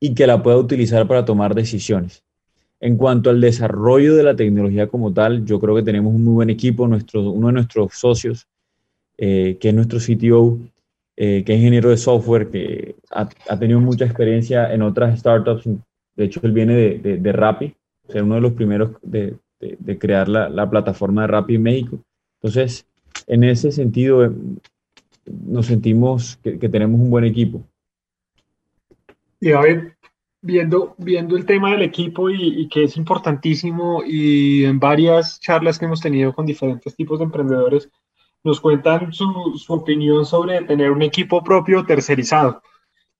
y que la pueda utilizar para tomar decisiones. En cuanto al desarrollo de la tecnología como tal, yo creo que tenemos un muy buen equipo. Nuestro, uno de nuestros socios, eh, que es nuestro CTO, eh, que es ingeniero de software, que ha, tenido mucha experiencia en otras startups. De hecho, él viene de, de, o sea, uno de los primeros de, de crear la, la, plataforma de Rappi en México. Entonces, en ese sentido, eh, nos sentimos que, tenemos un buen equipo. Y ver, viendo, viendo el tema del equipo y, que es importantísimo y en varias charlas que hemos tenido con diferentes tipos de emprendedores, nos cuentan su, su opinión sobre tener un equipo propio tercerizado.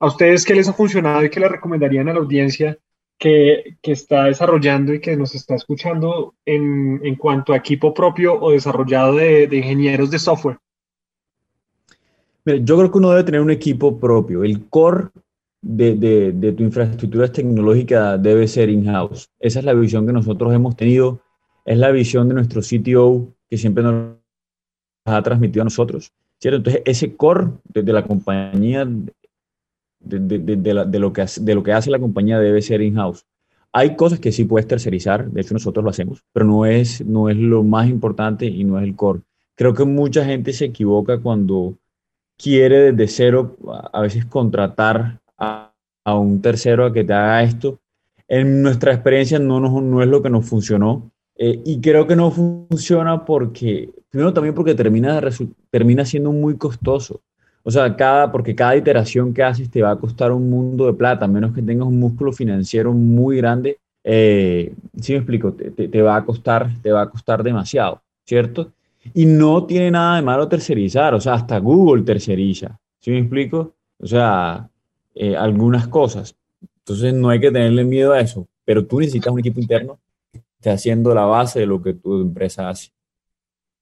¿A ustedes qué les ha funcionado y qué le recomendarían a la audiencia que, está desarrollando y que nos está escuchando en, en cuanto a equipo propio o desarrollado de, ingenieros de software? yo creo que uno debe tener un equipo propio. El core de, de, de tu infraestructura tecnológica debe ser in-house. Esa es la visión que nosotros hemos tenido. Es la visión de nuestro CTO que siempre nos ha transmitido a nosotros. ¿cierto? Entonces, ese core de, la compañía de, lo que hace, de lo que hace la compañía debe ser in-house. Hay cosas que sí puedes tercerizar, de hecho nosotros lo hacemos, pero no es, no es lo más importante y no es el core. Creo que mucha gente se equivoca cuando quiere desde cero a veces contratar a, a un tercero a que te haga esto. En nuestra experiencia no, no, no es lo que nos funcionó. Eh, y creo que no funciona porque, primero también porque termina, termina siendo muy costoso. O sea, cada, porque cada iteración que haces te va a costar un mundo de plata, a menos que tengas un músculo financiero muy grande. Eh, si me explico, te, va a costar, te va a costar demasiado, ¿cierto? Y no tiene nada de malo tercerizar, o sea, hasta Google terceriza, ¿sí me explico? O sea, eh, algunas cosas. Entonces no hay que tenerle miedo a eso, pero tú necesitas un equipo interno que esté haciendo la base de lo que tu empresa hace.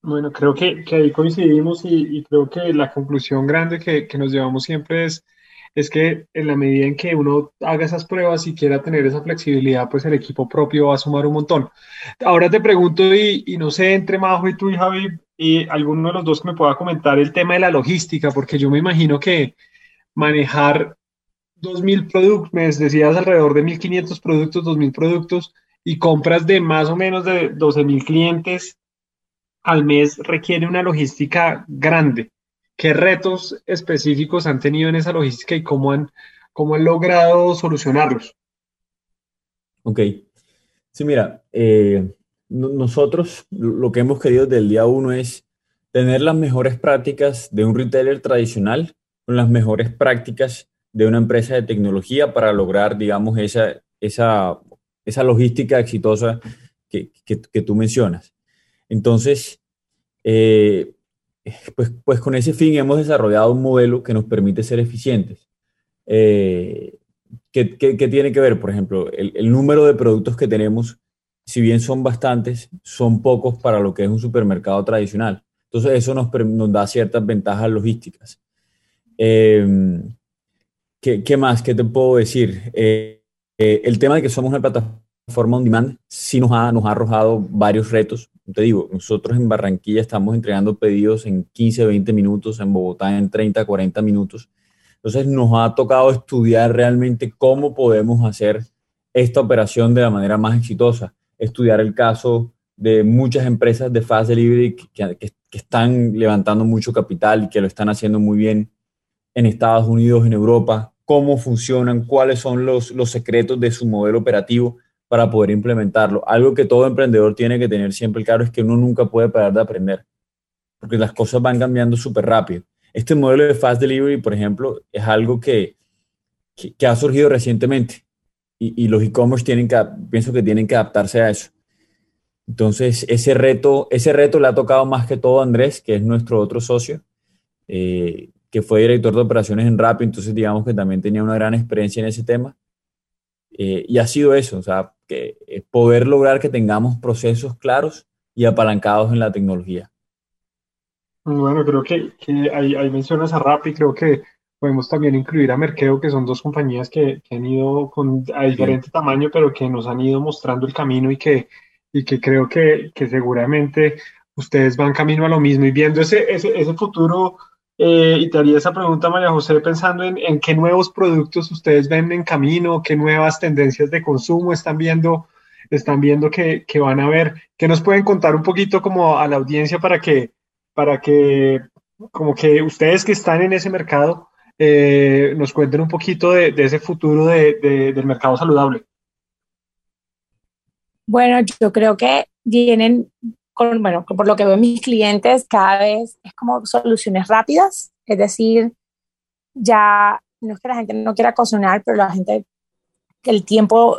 Bueno, creo que, que ahí coincidimos y, creo que la conclusión grande que, que, nos llevamos siempre es, es que en la medida en que uno haga esas pruebas y quiera tener esa flexibilidad, pues el equipo propio va a sumar un montón. Ahora te pregunto, y, y no sé, entre Majo y tú y Javi, y alguno de los dos que me pueda comentar el tema de la logística, porque yo me imagino que manejar 2.000 productos, me decías alrededor de 1.500 productos, 2.000 productos, y compras de más o menos de 12.000 clientes al mes requiere una logística grande. ¿Qué retos específicos han tenido en esa logística y cómo han, cómo han logrado solucionarlos? Ok. Sí, mira, eh, nosotros lo que hemos querido desde el día uno es tener las mejores prácticas de un retailer tradicional con las mejores prácticas de una empresa de tecnología para lograr, digamos, esa, esa, esa logística exitosa que, que tú mencionas. Entonces, eh, pues, pues con ese fin hemos desarrollado un modelo que nos permite ser eficientes. Eh, ¿qué, tiene que ver? Por ejemplo, el, número de productos que tenemos, si bien son bastantes, son pocos para lo que es un supermercado tradicional. Entonces eso nos, nos da ciertas ventajas logísticas. Eh, ¿qué, más? ¿Qué te puedo decir? el tema de que somos una plataforma forma on demand sí nos ha, nos ha arrojado varios retos. Te digo, nosotros en Barranquilla estamos entregando pedidos en 15, 20 minutos, en Bogotá en 30, 40 minutos. Entonces nos ha tocado estudiar realmente cómo podemos hacer esta operación de la manera más exitosa. Estudiar el caso de muchas empresas de fast delivery que, que, están levantando mucho capital y que lo están haciendo muy bien en Estados Unidos, en Europa, cómo funcionan, cuáles son los, secretos de su modelo operativo para poder implementarlo. Algo que todo emprendedor tiene que tener siempre claro es que uno nunca puede parar de aprender, porque las cosas van cambiando súper rápido. Este modelo de Fast Delivery, por ejemplo, es algo que, que, ha surgido recientemente y, y los e-commerce tienen que, pienso que tienen que adaptarse a eso. Entonces, ese reto, ese reto le ha tocado más que todo a Andrés, que es nuestro otro socio, eh, que fue director de operaciones en Rappi, entonces digamos que también tenía una gran experiencia en ese tema. Eh, y ha sido eso, o sea, que eh, poder lograr que tengamos procesos claros y apalancados en la tecnología. Bueno, creo que, que ahí, mencionas a Rappi, creo que podemos también incluir a Merkeo, que son dos compañías que, que han ido con, a diferente tamaño, pero que nos han ido mostrando el camino y que, y que creo que, que seguramente ustedes van camino a lo mismo y viendo ese, ese, ese futuro, eh, y te haría esa pregunta, María José, pensando en, en, qué nuevos productos ustedes ven en camino, qué nuevas tendencias de consumo están viendo, están viendo que, que van a ver, que nos pueden contar un poquito como a la audiencia para que, para que, como que ustedes que están en ese mercado, eh, nos cuenten un poquito de, de ese futuro de, del mercado saludable. Bueno, yo creo que vienen con, bueno, por lo que veo mis clientes, cada vez es como soluciones rápidas, es decir, ya no es que la gente no quiera cocinar, pero la gente, el tiempo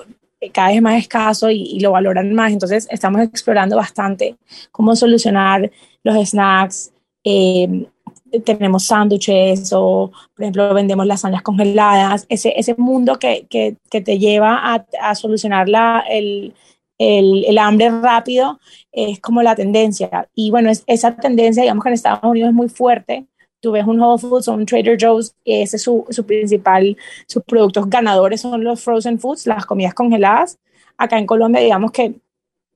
cada vez es más escaso y, y, lo valoran más, entonces estamos explorando bastante cómo solucionar los snacks, eh, tenemos sándwiches o, por ejemplo, vendemos lasañas congeladas, ese, ese mundo que, que, que te lleva a, a solucionar la, el, el, el, hambre rápido es como la tendencia. Y bueno, es, esa tendencia, digamos que en Estados Unidos es muy fuerte. Tú ves un Whole Foods o un Trader Joe's, ese es su, su principal, sus productos ganadores son los frozen foods, las comidas congeladas. Acá en Colombia, digamos que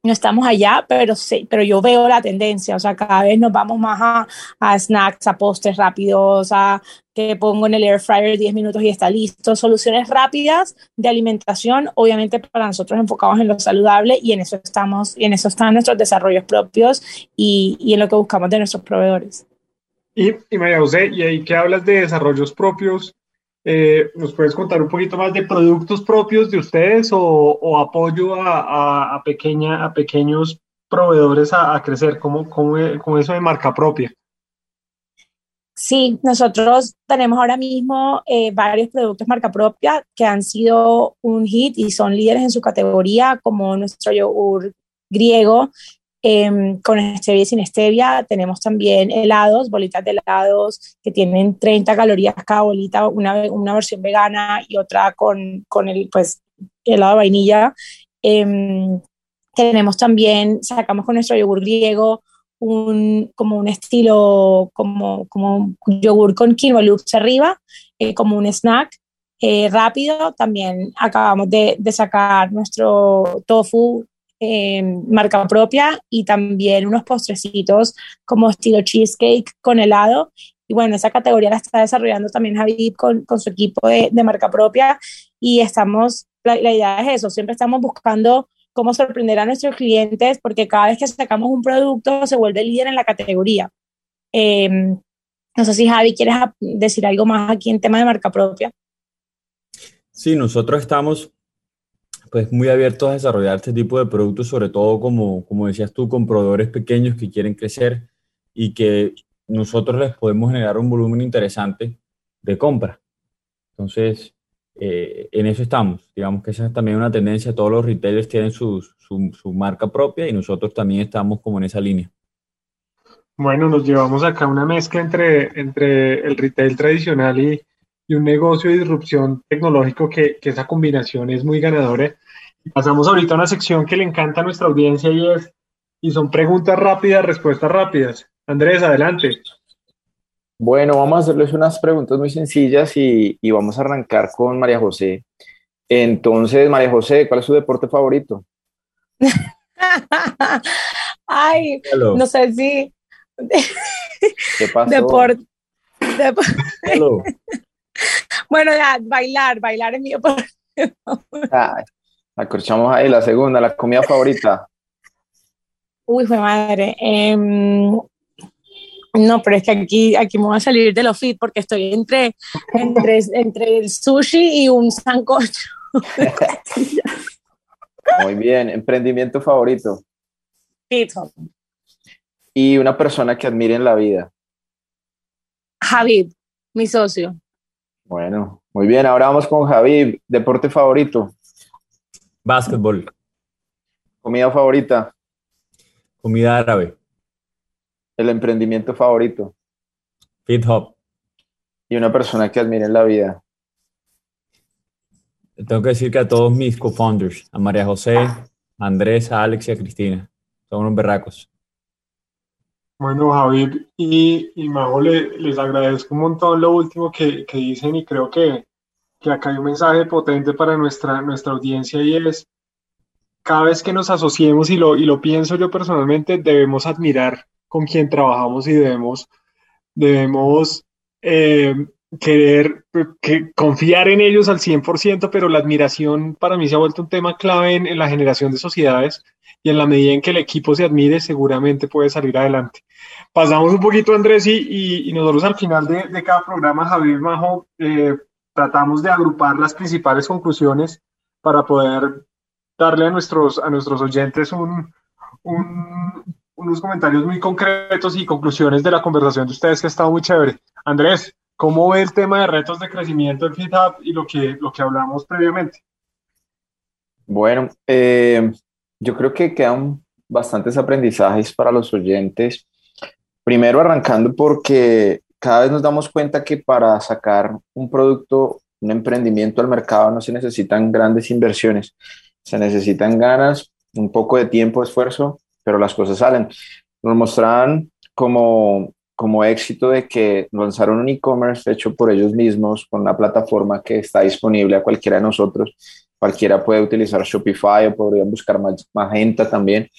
no estamos allá, pero sí, pero yo veo la tendencia, o sea, cada vez nos vamos más a, a snacks, a postres rápidos, a que pongo en el air fryer 10 minutos y está listo, soluciones rápidas de alimentación, obviamente para nosotros enfocados en lo saludable y en eso estamos, y en eso están nuestros desarrollos propios y, y en lo que buscamos de nuestros proveedores. Y, y María José, y ahí que hablas de desarrollos propios, eh, ¿Nos puedes contar un poquito más de productos propios de ustedes o, apoyo a, a, a, pequeños proveedores a, a crecer? ¿Cómo, cómo, cómo eso de marca propia? Sí, nosotros tenemos ahora mismo eh, varios productos marca propia que han sido un hit y son líderes en su categoría, como nuestro yogur griego, eh, con stevia y sin stevia. Tenemos también helados, bolitas de helados que tienen 30 calorías cada bolita, una, una versión vegana y otra con, con el pues, helado de vainilla. Eh, tenemos también, sacamos con nuestro yogur griego un, como un estilo, como, como yogur con quinoa loops arriba, eh, como un snack eh, rápido. También acabamos de, de sacar nuestro tofu eh, marca propia y también unos postrecitos como estilo cheesecake con helado. Y bueno, esa categoría la está desarrollando también Javi con, con su equipo de, de, marca propia y estamos, la, la, idea es eso, siempre estamos buscando cómo sorprender a nuestros clientes porque cada vez que sacamos un producto se vuelve líder en la categoría. Eh, no sé si Javi quieres decir algo más aquí en tema de marca propia. Sí, nosotros estamos pues muy abiertos a desarrollar este tipo de productos, sobre todo como, como decías tú, con proveedores pequeños que quieren crecer y que nosotros les podemos generar un volumen interesante de compra. Entonces, eh, en eso estamos. Digamos que esa es también una tendencia. Todos los retailers tienen su, su, su, marca propia y nosotros también estamos como en esa línea. Bueno, nos llevamos acá una mezcla entre, entre el retail tradicional y, y un negocio de disrupción tecnológico que, que, esa combinación es muy ganadora. Pasamos ahorita a una sección que le encanta a nuestra audiencia y es, y son preguntas rápidas, respuestas rápidas. Andrés, adelante. Bueno, vamos a hacerles unas preguntas muy sencillas y, y vamos a arrancar con María José. Entonces, María José, ¿cuál es su deporte favorito? Ay, Hello. no sé si. ¿Qué pasó? Deporte. Deport bueno, ya, bailar, bailar es mi deporte. Ah, acorchamos ahí la segunda, la comida favorita. Uy, fue madre. Eh, no, pero es que aquí, aquí me voy a salir de lo fit porque estoy entre, entre, entre el sushi y un sancocho. Muy bien. ¿Emprendimiento favorito? Pizza. ¿Y una persona que admire en la vida? Javid, mi socio. Bueno, muy bien. Ahora vamos con Javid. ¿Deporte favorito? Básquetbol. ¿Comida favorita? Comida árabe. ¿El emprendimiento favorito? Fit Hop. ¿Y una persona que admire en la vida? Tengo que decir que a todos mis co-founders, a María José, a Andrés, a Alex y a Cristina, son unos berracos. Bueno, Javier y, y Majo, le, les agradezco un montón lo último que, que dicen y creo que, que, acá hay un mensaje potente para nuestra, nuestra audiencia y es, cada vez que nos asociemos, y lo, y lo pienso yo personalmente, debemos admirar con quien trabajamos y debemos, debemos eh, querer que, confiar en ellos al 100%, pero la admiración para mí se ha vuelto un tema clave en, la generación de sociedades y en la medida en que el equipo se admire, seguramente puede salir adelante. Pasamos un poquito, Andrés, y, y, nosotros al final de, de, cada programa, Javier Majo, eh, tratamos de agrupar las principales conclusiones para poder darle a nuestros, a nuestros oyentes un, unos comentarios muy concretos y conclusiones de la conversación de ustedes que ha estado muy chévere. Andrés, ¿cómo ve el tema de retos de crecimiento en GitHub y lo que, lo que hablamos previamente? Bueno, eh, yo creo que quedan bastantes aprendizajes para los oyentes. Primero arrancando porque cada vez nos damos cuenta que para sacar un producto, un emprendimiento al mercado no se necesitan grandes inversiones, se necesitan ganas, un poco de tiempo, esfuerzo, pero las cosas salen. Nos mostraban como, como éxito de que lanzaron un e-commerce hecho por ellos mismos con una plataforma que está disponible a cualquiera de nosotros. Cualquiera puede utilizar Shopify o podrían buscar Magenta también.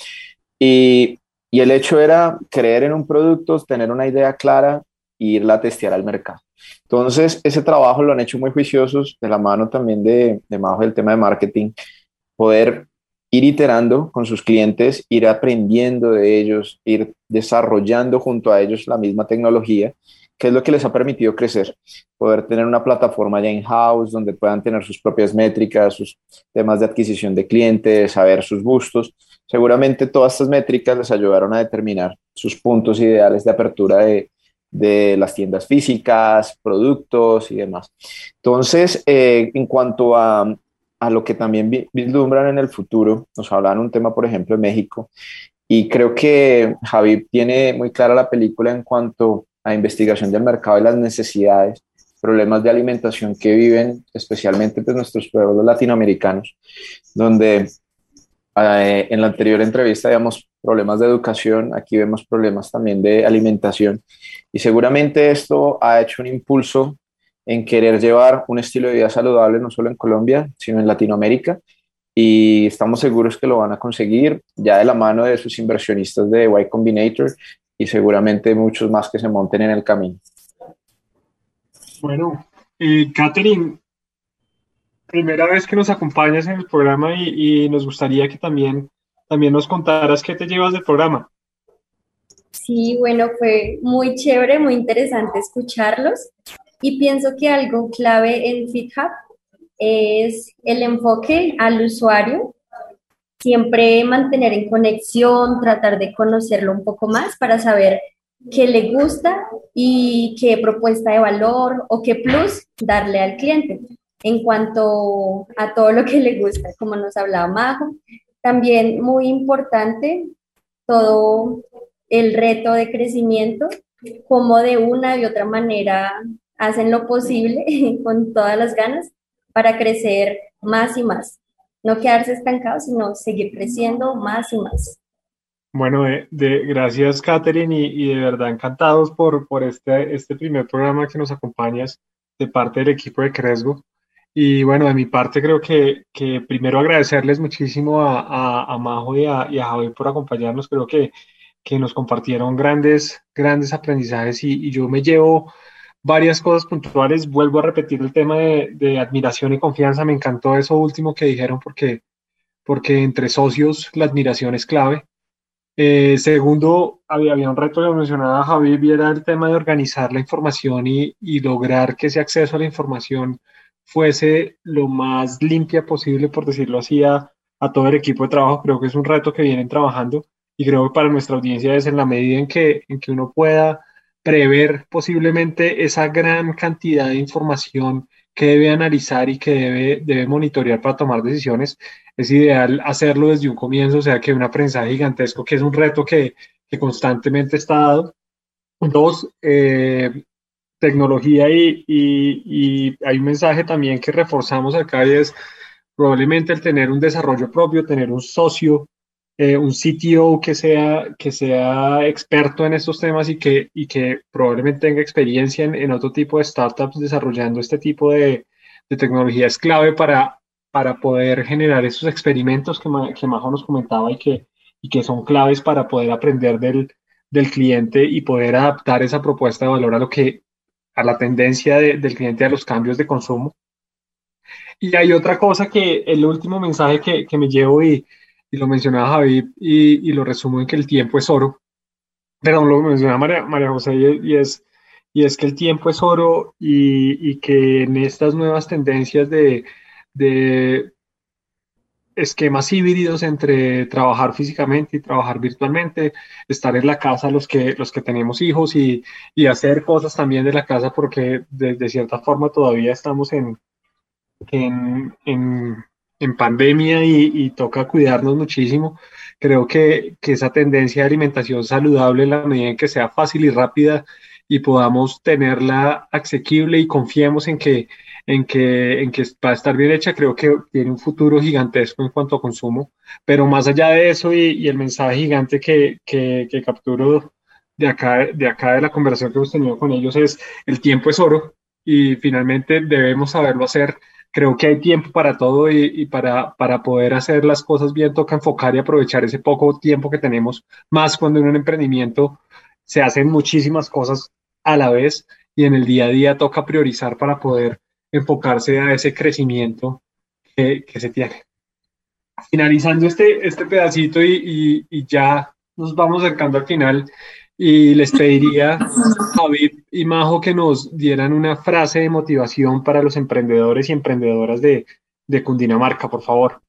Y, y el hecho era creer en un producto, tener una idea clara e irla a testear al mercado. Entonces, ese trabajo lo han hecho muy juiciosos, de la mano también de, de Majo del tema de marketing, poder ir iterando con sus clientes, ir aprendiendo de ellos, ir desarrollando junto a ellos la misma tecnología, que es lo que les ha permitido crecer, poder tener una plataforma ya in-house donde puedan tener sus propias métricas, sus temas de adquisición de clientes, saber sus gustos. Seguramente todas estas métricas les ayudaron a determinar sus puntos ideales de apertura de, de las tiendas físicas, productos y demás. Entonces, eh, en cuanto a, a lo que también vislumbran en el futuro. Nos hablan un tema, por ejemplo, de México. Y creo que Javi tiene muy clara la película en cuanto a investigación del mercado y las necesidades, problemas de alimentación que viven especialmente pues, nuestros pueblos latinoamericanos, donde eh, en la anterior entrevista veíamos problemas de educación, aquí vemos problemas también de alimentación y seguramente esto ha hecho un impulso en querer llevar un estilo de vida saludable no solo en Colombia, sino en Latinoamérica. Y estamos seguros que lo van a conseguir ya de la mano de sus inversionistas de Y Combinator y seguramente muchos más que se monten en el camino. Bueno, eh, Catherine, primera vez que nos acompañas en el programa y, y, nos gustaría que también, también nos contaras qué te llevas del programa. Sí, bueno, fue muy chévere, muy interesante escucharlos. Y pienso que algo clave en FitHub es el enfoque al usuario, siempre mantener en conexión, tratar de conocerlo un poco más para saber qué le gusta y qué propuesta de valor o qué plus darle al cliente en cuanto a todo lo que le gusta, como nos hablaba Majo. También muy importante todo el reto de crecimiento, como de una y otra manera hacen lo posible con todas las ganas para crecer más y más. No quedarse estancados, sino seguir creciendo más y más. Bueno, de, gracias Catherine y, de verdad encantados por, por este, este primer programa que nos acompañas de parte del equipo de Cresgo. Y bueno, de mi parte creo que, que primero agradecerles muchísimo a, a, Majo y a, y a Javier por acompañarnos. Creo que, que nos compartieron grandes, grandes aprendizajes y, yo me llevo varias cosas puntuales. Vuelvo a repetir el tema de, admiración y confianza. Me encantó eso último que dijeron porque, porque entre socios la admiración es clave. Eh, segundo, había, había, un reto que mencionaba Javi y era el tema de organizar la información y, y, lograr que ese acceso a la información fuese lo más limpia posible, por decirlo así, a, todo el equipo de trabajo. Creo que es un reto que vienen trabajando y creo que para nuestra audiencia es en la medida en que, en que uno pueda prever posiblemente esa gran cantidad de información que debe analizar y que debe, debe monitorear para tomar decisiones, es ideal hacerlo desde un comienzo, o sea que un aprendizaje gigantesco, que es un reto que, que constantemente está dado. Dos, eh, tecnología y, y, y, hay un mensaje también que reforzamos acá y es probablemente el tener un desarrollo propio, tener un socio eh, un CTO que sea, que sea experto en estos temas y que, y que probablemente tenga experiencia en, en otro tipo de startups desarrollando este tipo de, de, tecnología es clave para, para poder generar esos experimentos que, que Majo nos comentaba y que, y que son claves para poder aprender del, del cliente y poder adaptar esa propuesta de valor a lo que a la tendencia del cliente a los cambios de consumo. Y hay otra cosa que el último mensaje que, que me llevo y, y, lo mencionaba Javi y, y, lo resumo en que el tiempo es oro. Perdón, lo mencionaba María, María José y, es, y es que el tiempo es oro y, y que en estas nuevas tendencias de, de esquemas híbridos entre trabajar físicamente y trabajar virtualmente, estar en la casa los que, los que tenemos hijos y, y hacer cosas también de la casa porque de, cierta forma todavía estamos en, en, en, en pandemia y, y, toca cuidarnos muchísimo. Creo que, que esa tendencia de alimentación saludable en la medida en que sea fácil y rápida y podamos tenerla asequible y confiemos en que en que, en que va a estar bien hecha, creo que tiene un futuro gigantesco en cuanto a consumo, pero más allá de eso y, el mensaje gigante que, que, que, capturo de acá, de acá de la conversación que hemos tenido con ellos es el tiempo es oro y finalmente debemos saberlo hacer. Creo que hay tiempo para todo y, y para, para poder hacer las cosas bien toca enfocar y aprovechar ese poco tiempo que tenemos, más cuando en un emprendimiento se hacen muchísimas cosas a la vez y en el día a día toca priorizar para poder enfocarse a ese crecimiento que, que se tiene. Finalizando este, este pedacito y, y, y, ya nos vamos acercando al final y les pediría a David y Majo que nos dieran una frase de motivación para los emprendedores y emprendedoras de, de Cundinamarca, por favor.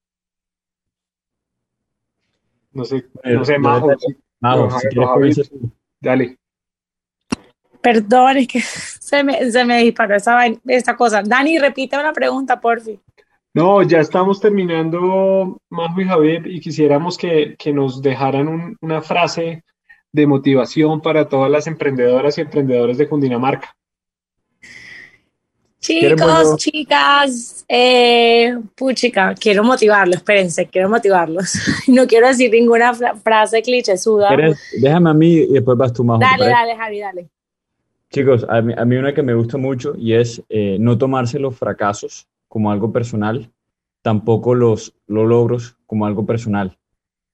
No sé, no sé, Majo. Majo, si quieres, dale. Perdón, es que se me, se me disparó esa, esta cosa. Dani, repite una pregunta, por fin. No, ya estamos terminando, Majo y Javier, y quisiéramos que, que nos dejaran un, una frase de motivación para todas las emprendedoras y emprendedores de Cundinamarca. Chicos, chicas, eh, puchica, quiero motivarlos, espérense, quiero motivarlos. No quiero decir ninguna frase clichésuda. Déjame a mí y después vas tú, Majo. Dale, dale, Javi, dale. Chicos, a mí, a una que me gusta mucho y es eh, no tomarse los fracasos como algo personal, tampoco los, los logros como algo personal,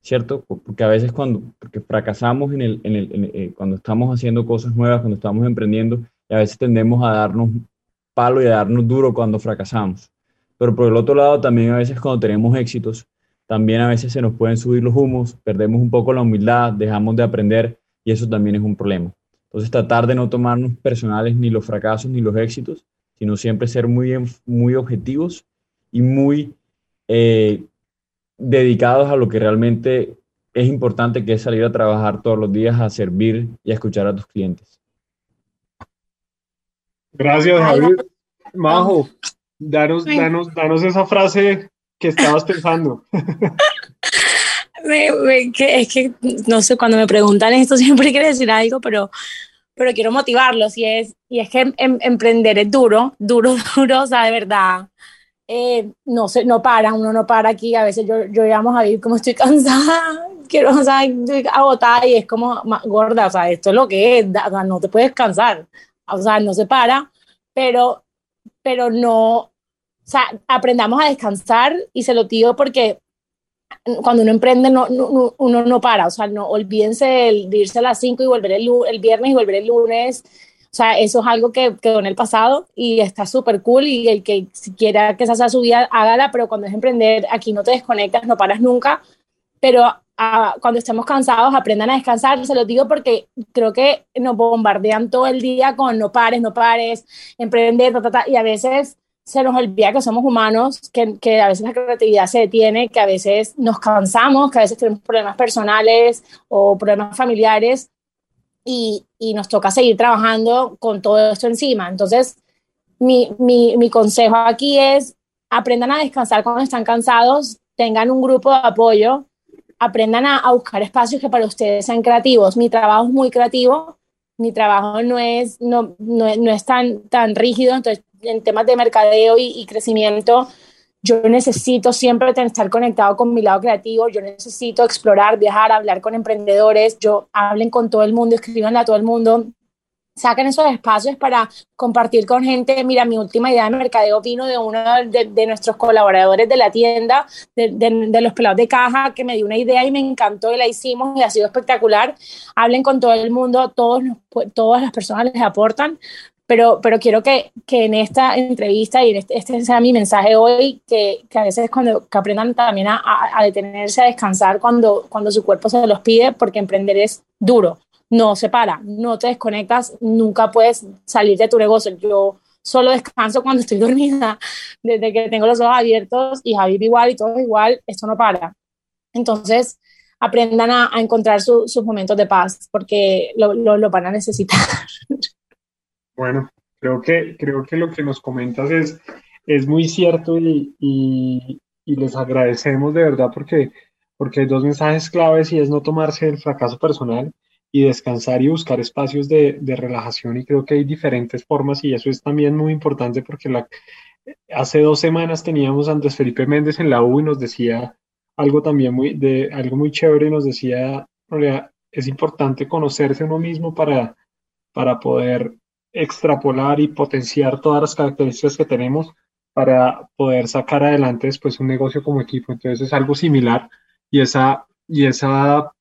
¿cierto? Porque a veces cuando porque fracasamos en el, en el, en el eh, cuando estamos haciendo cosas nuevas, cuando estamos emprendiendo, y a veces tendemos a darnos palo y a darnos duro cuando fracasamos. Pero por el otro lado, también a veces cuando tenemos éxitos, también a veces se nos pueden subir los humos, perdemos un poco la humildad, dejamos de aprender y eso también es un problema. Entonces tratar de no tomarnos personales ni los fracasos ni los éxitos, sino siempre ser muy, muy objetivos y muy eh, dedicados a lo que realmente es importante, que es salir a trabajar todos los días, a servir y a escuchar a tus clientes. Gracias, Javier. Majo, danos, danos, danos esa frase que estabas pensando. Es que, no sé, cuando me preguntan esto siempre quiero decir algo, pero, pero quiero motivarlos y es, y es que em, em emprender es duro, duro, duro, o sea, de verdad. Eh, no sé, no para, uno no para aquí, a veces yo, yo llamo a vivir como estoy cansada, quiero, o sea, estoy agotada y es como, gorda, o sea, esto es lo que es, o sea, no te puedes cansar, o sea, no se para, pero, pero no, o sea, aprendamos a descansar y se lo digo porque cuando uno emprende, no, no, uno no para, o sea, no olvídense de irse a las 5 y volver el, el, viernes y volver el lunes. O sea, eso es algo que quedó en el pasado y está súper cool y el que si quiera que esa sea su vida, hágala, pero cuando es emprender, aquí no te desconectas, no paras nunca, pero a, cuando estemos cansados, aprendan a descansar, se lo digo porque creo que nos bombardean todo el día con no pares, no pares, emprender, ta, ta, ta, y a veces se nos olvida que somos humanos, que, que, a veces la creatividad se detiene, que a veces nos cansamos, que a veces tenemos problemas personales o problemas familiares y, y nos toca seguir trabajando con todo esto encima. Entonces, mi, mi, mi consejo aquí es aprendan a descansar cuando están cansados, tengan un grupo de apoyo, aprendan a, a buscar espacios que para ustedes sean creativos. Mi trabajo es muy creativo, mi trabajo no es, no, no, no es tan, tan rígido, entonces en temas de mercadeo y, y crecimiento, yo necesito siempre estar conectado con mi lado creativo, yo necesito explorar, viajar, hablar con emprendedores, yo hablen con todo el mundo, escriban a todo el mundo, saquen esos espacios para compartir con gente. Mira, mi última idea de mercadeo vino de uno de, nuestros colaboradores de la tienda, de, los pelados de caja, que me dio una idea y me encantó y la hicimos y ha sido espectacular. Hablen con todo el mundo, todos, todas las personas les aportan. Pero, pero quiero que, que en esta entrevista y este, este, sea mi mensaje hoy, que, que a veces cuando que aprendan también a, a, detenerse, a descansar cuando, cuando su cuerpo se los pide, porque emprender es duro no se para, no te desconectas, nunca puedes salir de tu negocio. Yo solo descanso cuando estoy dormida, desde que tengo los ojos abiertos y Javi igual y todo igual, esto no para. Entonces, aprendan a, encontrar sus momentos de paz porque lo, lo, van a necesitar. Bueno, creo que, creo que lo que nos comentas es, es muy cierto y, y, les agradecemos de verdad porque, porque hay dos mensajes claves y es no tomarse el fracaso personal y descansar y buscar espacios de, de, relajación y creo que hay diferentes formas y eso es también muy importante porque la, hace dos semanas teníamos a Andrés Felipe Méndez en la U y nos decía algo también muy, de, algo muy chévere y nos decía, es importante conocerse uno mismo para, para poder extrapolar y potenciar todas las características que tenemos para poder sacar adelante después un negocio como equipo. Entonces es algo similar y esa, y esa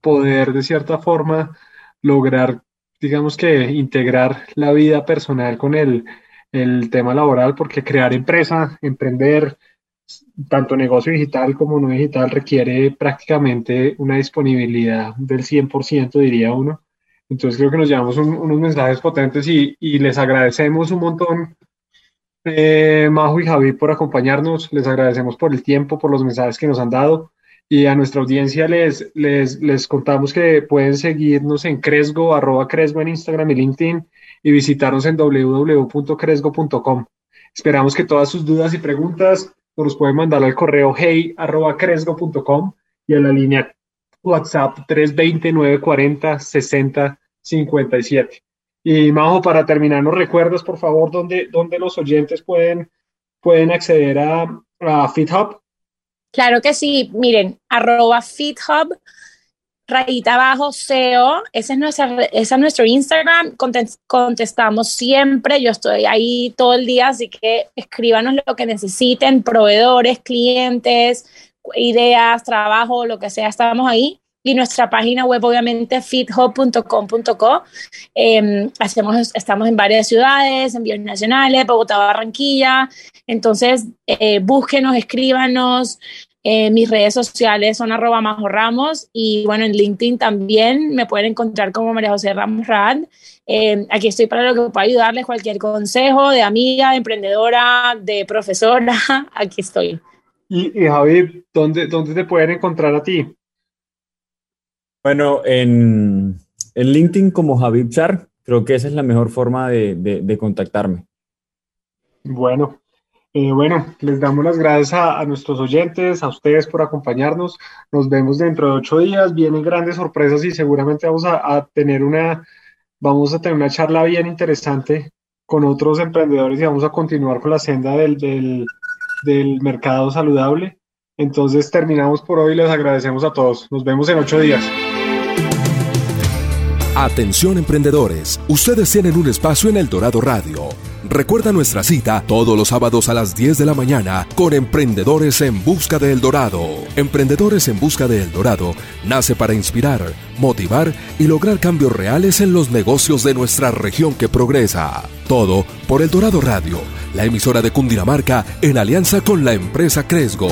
poder de cierta forma lograr, digamos que integrar la vida personal con el, el tema laboral, porque crear empresa, emprender, tanto negocio digital como no digital, requiere prácticamente una disponibilidad del 100%, diría uno. Entonces creo que nos llevamos unos mensajes potentes y, les agradecemos un montón, eh, Majo y Javi, por acompañarnos. Les agradecemos por el tiempo, por los mensajes que nos han dado. Y a nuestra audiencia les, les, les contamos que pueden seguirnos en Cresgo, arroba Cresgo en Instagram y LinkedIn y visitarnos en www.cresgo.com. Esperamos que todas sus dudas y preguntas nos pueden mandar al correo hey arroba cresgo.com y a la línea WhatsApp 320-940-6057. Y Majo, para terminar, ¿nos recuerdas, por favor, dónde, dónde los oyentes pueden, pueden acceder a, a FitHub? Claro que sí, miren, arroba FitHub, rayita abajo, SEO, ese es, nuestra, ese es nuestro Instagram, contestamos siempre, yo estoy ahí todo el día, así que escríbanos lo que necesiten, proveedores, clientes, ideas, trabajo, lo que sea, estamos ahí y nuestra página web obviamente fithub.com.co. Em, hacemos, estamos en varias ciudades, en vías nacionales, Bogotá, Barranquilla. Entonces, eh, búsquenos, escríbanos. Eh, mis redes sociales son arroba Majo Ramos y bueno, en LinkedIn también me pueden encontrar como María José Ramos Rad. Em, aquí estoy para lo que pueda ayudarles, cualquier consejo de amiga, de emprendedora, de profesora, aquí estoy. Y, y Javi, ¿dónde, ¿dónde te pueden encontrar a ti? Bueno, en, LinkedIn como Javib Char, creo que esa es la mejor forma de, contactarme. Bueno, eh, bueno, les damos las gracias a, nuestros oyentes, a ustedes por acompañarnos. Nos vemos dentro de ocho días. Vienen grandes sorpresas y seguramente vamos a, tener una, vamos a tener una charla bien interesante con otros emprendedores y vamos a continuar con la senda del, del mercado saludable. Entonces terminamos por hoy. Les agradecemos a todos. Nos vemos en ocho días. Atención emprendedores, ustedes tienen un espacio en El Dorado Radio. Recuerda nuestra cita todos los sábados a las 10 de la mañana con Emprendedores en Busca de El Dorado. Emprendedores en Busca de El Dorado nace para inspirar, motivar y lograr cambios reales en los negocios de nuestra región que progresa. Todo por El Dorado Radio, la emisora de Cundinamarca en alianza con la empresa Cresgo.